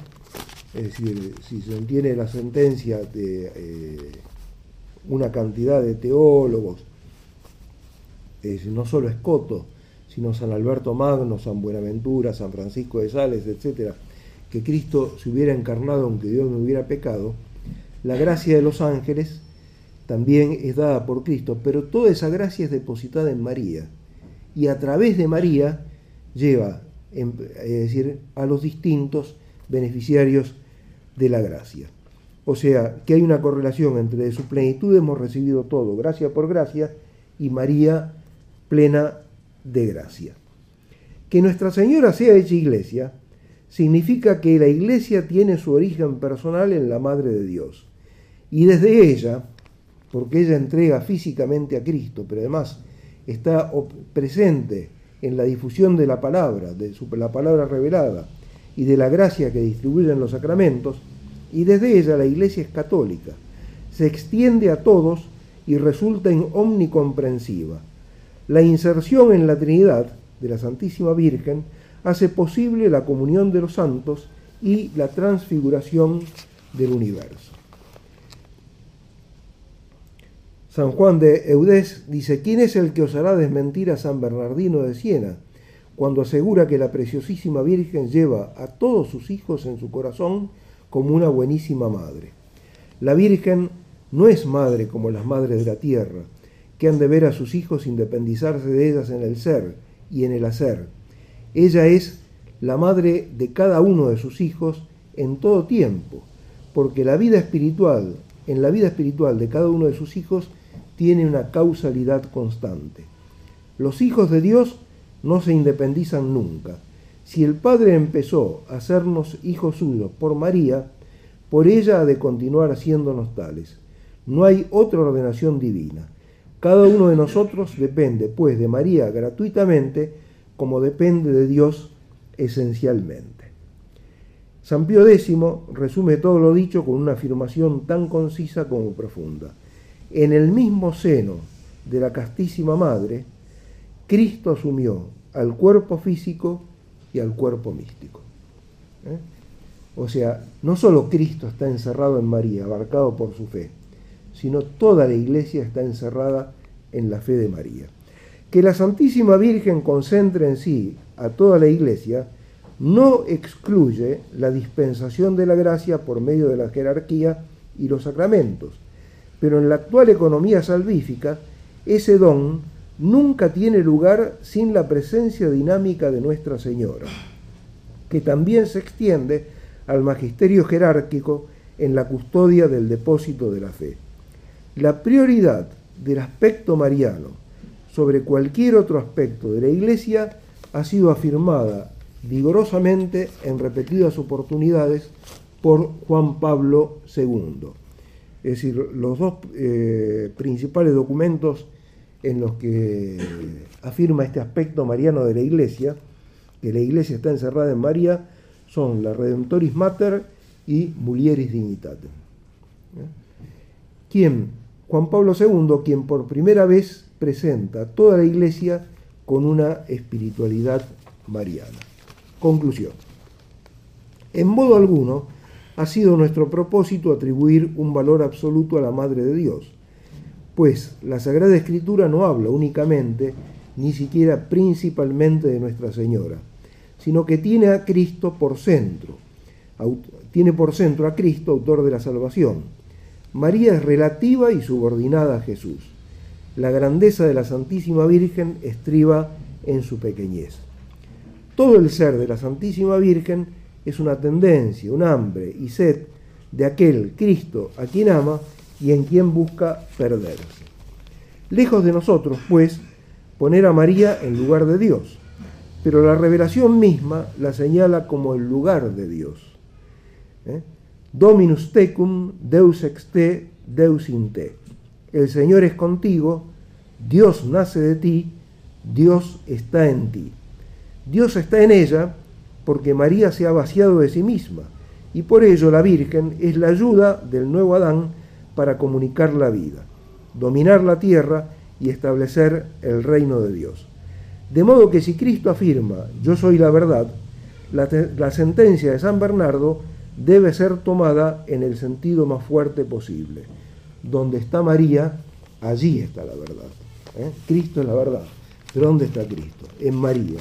es si se entiende la sentencia de eh, una cantidad de teólogos, no solo Escoto, sino San Alberto Magno, San Buenaventura, San Francisco de Sales, etc., que Cristo se hubiera encarnado aunque Dios no hubiera pecado, la gracia de los ángeles también es dada por Cristo, pero toda esa gracia es depositada en María y a través de María lleva, es decir, a los distintos beneficiarios de la gracia. O sea, que hay una correlación entre su plenitud hemos recibido todo, gracia por gracia, y María plena de gracia. Que Nuestra Señora sea hecha iglesia significa que la iglesia tiene su origen personal en la Madre de Dios. Y desde ella, porque ella entrega físicamente a Cristo, pero además está presente en la difusión de la palabra, de la palabra revelada y de la gracia que distribuyen los sacramentos, y desde ella la iglesia es católica, se extiende a todos y resulta omnicomprensiva la inserción en la Trinidad de la Santísima Virgen hace posible la comunión de los santos y la transfiguración del universo. San Juan de Eudés dice, ¿quién es el que osará desmentir a San Bernardino de Siena cuando asegura que la preciosísima Virgen lleva a todos sus hijos en su corazón como una buenísima madre? La Virgen no es madre como las madres de la tierra, que han de ver a sus hijos independizarse de ellas en el ser y en el hacer. Ella es la madre de cada uno de sus hijos en todo tiempo, porque la vida espiritual, en la vida espiritual de cada uno de sus hijos, tiene una causalidad constante. Los hijos de Dios no se independizan nunca. Si el Padre empezó a hacernos hijos suyos por María, por ella ha de continuar haciéndonos tales. No hay otra ordenación divina. Cada uno de nosotros depende, pues, de María gratuitamente, como depende de Dios esencialmente. San Pío X resume todo lo dicho con una afirmación tan concisa como profunda. En el mismo seno de la castísima madre, Cristo asumió al cuerpo físico y al cuerpo místico. ¿Eh? O sea, no solo Cristo está encerrado en María, abarcado por su fe, sino toda la iglesia está encerrada en la fe de María. Que la Santísima Virgen concentre en sí a toda la iglesia no excluye la dispensación de la gracia por medio de la jerarquía y los sacramentos, pero en la actual economía salvífica, ese don nunca tiene lugar sin la presencia dinámica de Nuestra Señora, que también se extiende al magisterio jerárquico en la custodia del depósito de la fe. La prioridad del aspecto mariano sobre cualquier otro aspecto de la Iglesia ha sido afirmada vigorosamente en repetidas oportunidades por Juan Pablo II. Es decir, los dos eh, principales documentos en los que afirma este aspecto mariano de la Iglesia, que la Iglesia está encerrada en María, son la Redemptoris Mater y Mulieris Dignitatem. ¿Quién? Juan Pablo II, quien por primera vez presenta toda la Iglesia con una espiritualidad mariana. Conclusión. En modo alguno ha sido nuestro propósito atribuir un valor absoluto a la Madre de Dios, pues la Sagrada Escritura no habla únicamente, ni siquiera principalmente de Nuestra Señora, sino que tiene a Cristo por centro, tiene por centro a Cristo, autor de la salvación. María es relativa y subordinada a Jesús. La grandeza de la Santísima Virgen estriba en su pequeñez. Todo el ser de la Santísima Virgen es una tendencia, un hambre y sed de aquel Cristo a quien ama y en quien busca perderse. Lejos de nosotros, pues, poner a María en lugar de Dios, pero la revelación misma la señala como el lugar de Dios. ¿Eh? Dominus tecum, Deus ex te, Deus in te. El Señor es contigo, Dios nace de ti, Dios está en ti. Dios está en ella porque María se ha vaciado de sí misma y por ello la Virgen es la ayuda del nuevo Adán para comunicar la vida, dominar la tierra y establecer el reino de Dios. De modo que si Cristo afirma, yo soy la verdad, la, sentencia de San Bernardo debe ser tomada en el sentido más fuerte posible. Donde está María, allí está la verdad. ¿eh? Cristo es la verdad. Pero ¿dónde está Cristo? En María.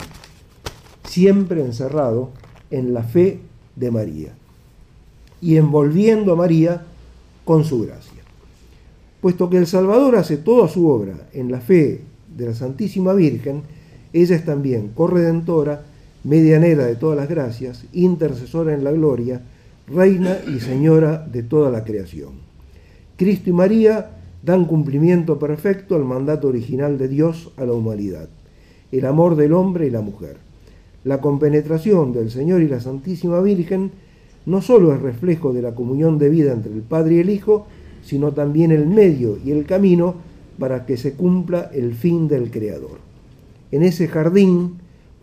Siempre encerrado en la fe de María. Y envolviendo a María con su gracia. Puesto que el Salvador hace toda su obra en la fe de la Santísima Virgen, ella es también corredentora, medianera de todas las gracias, intercesora en la gloria, reina y señora de toda la creación. Cristo y María dan cumplimiento perfecto al mandato original de Dios a la humanidad, el amor del hombre y la mujer. La compenetración del Señor y la Santísima Virgen no solo es reflejo de la comunión de vida entre el Padre y el Hijo, sino también el medio y el camino para que se cumpla el fin del Creador. En ese jardín,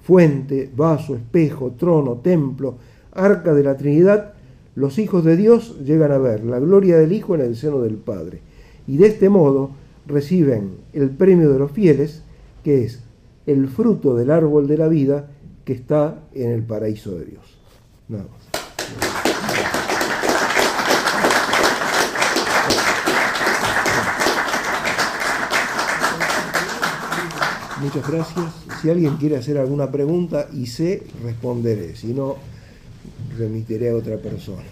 fuente, vaso, espejo, trono, templo, arca de la Trinidad, los hijos de Dios llegan a ver la gloria del Hijo en el seno del Padre. Y de este modo reciben el premio de los fieles, que es el fruto del árbol de la vida que está en el paraíso de Dios. Nada más. Muchas gracias. Si alguien quiere hacer alguna pregunta y sé, responderé. Si no, remitiré a otra persona.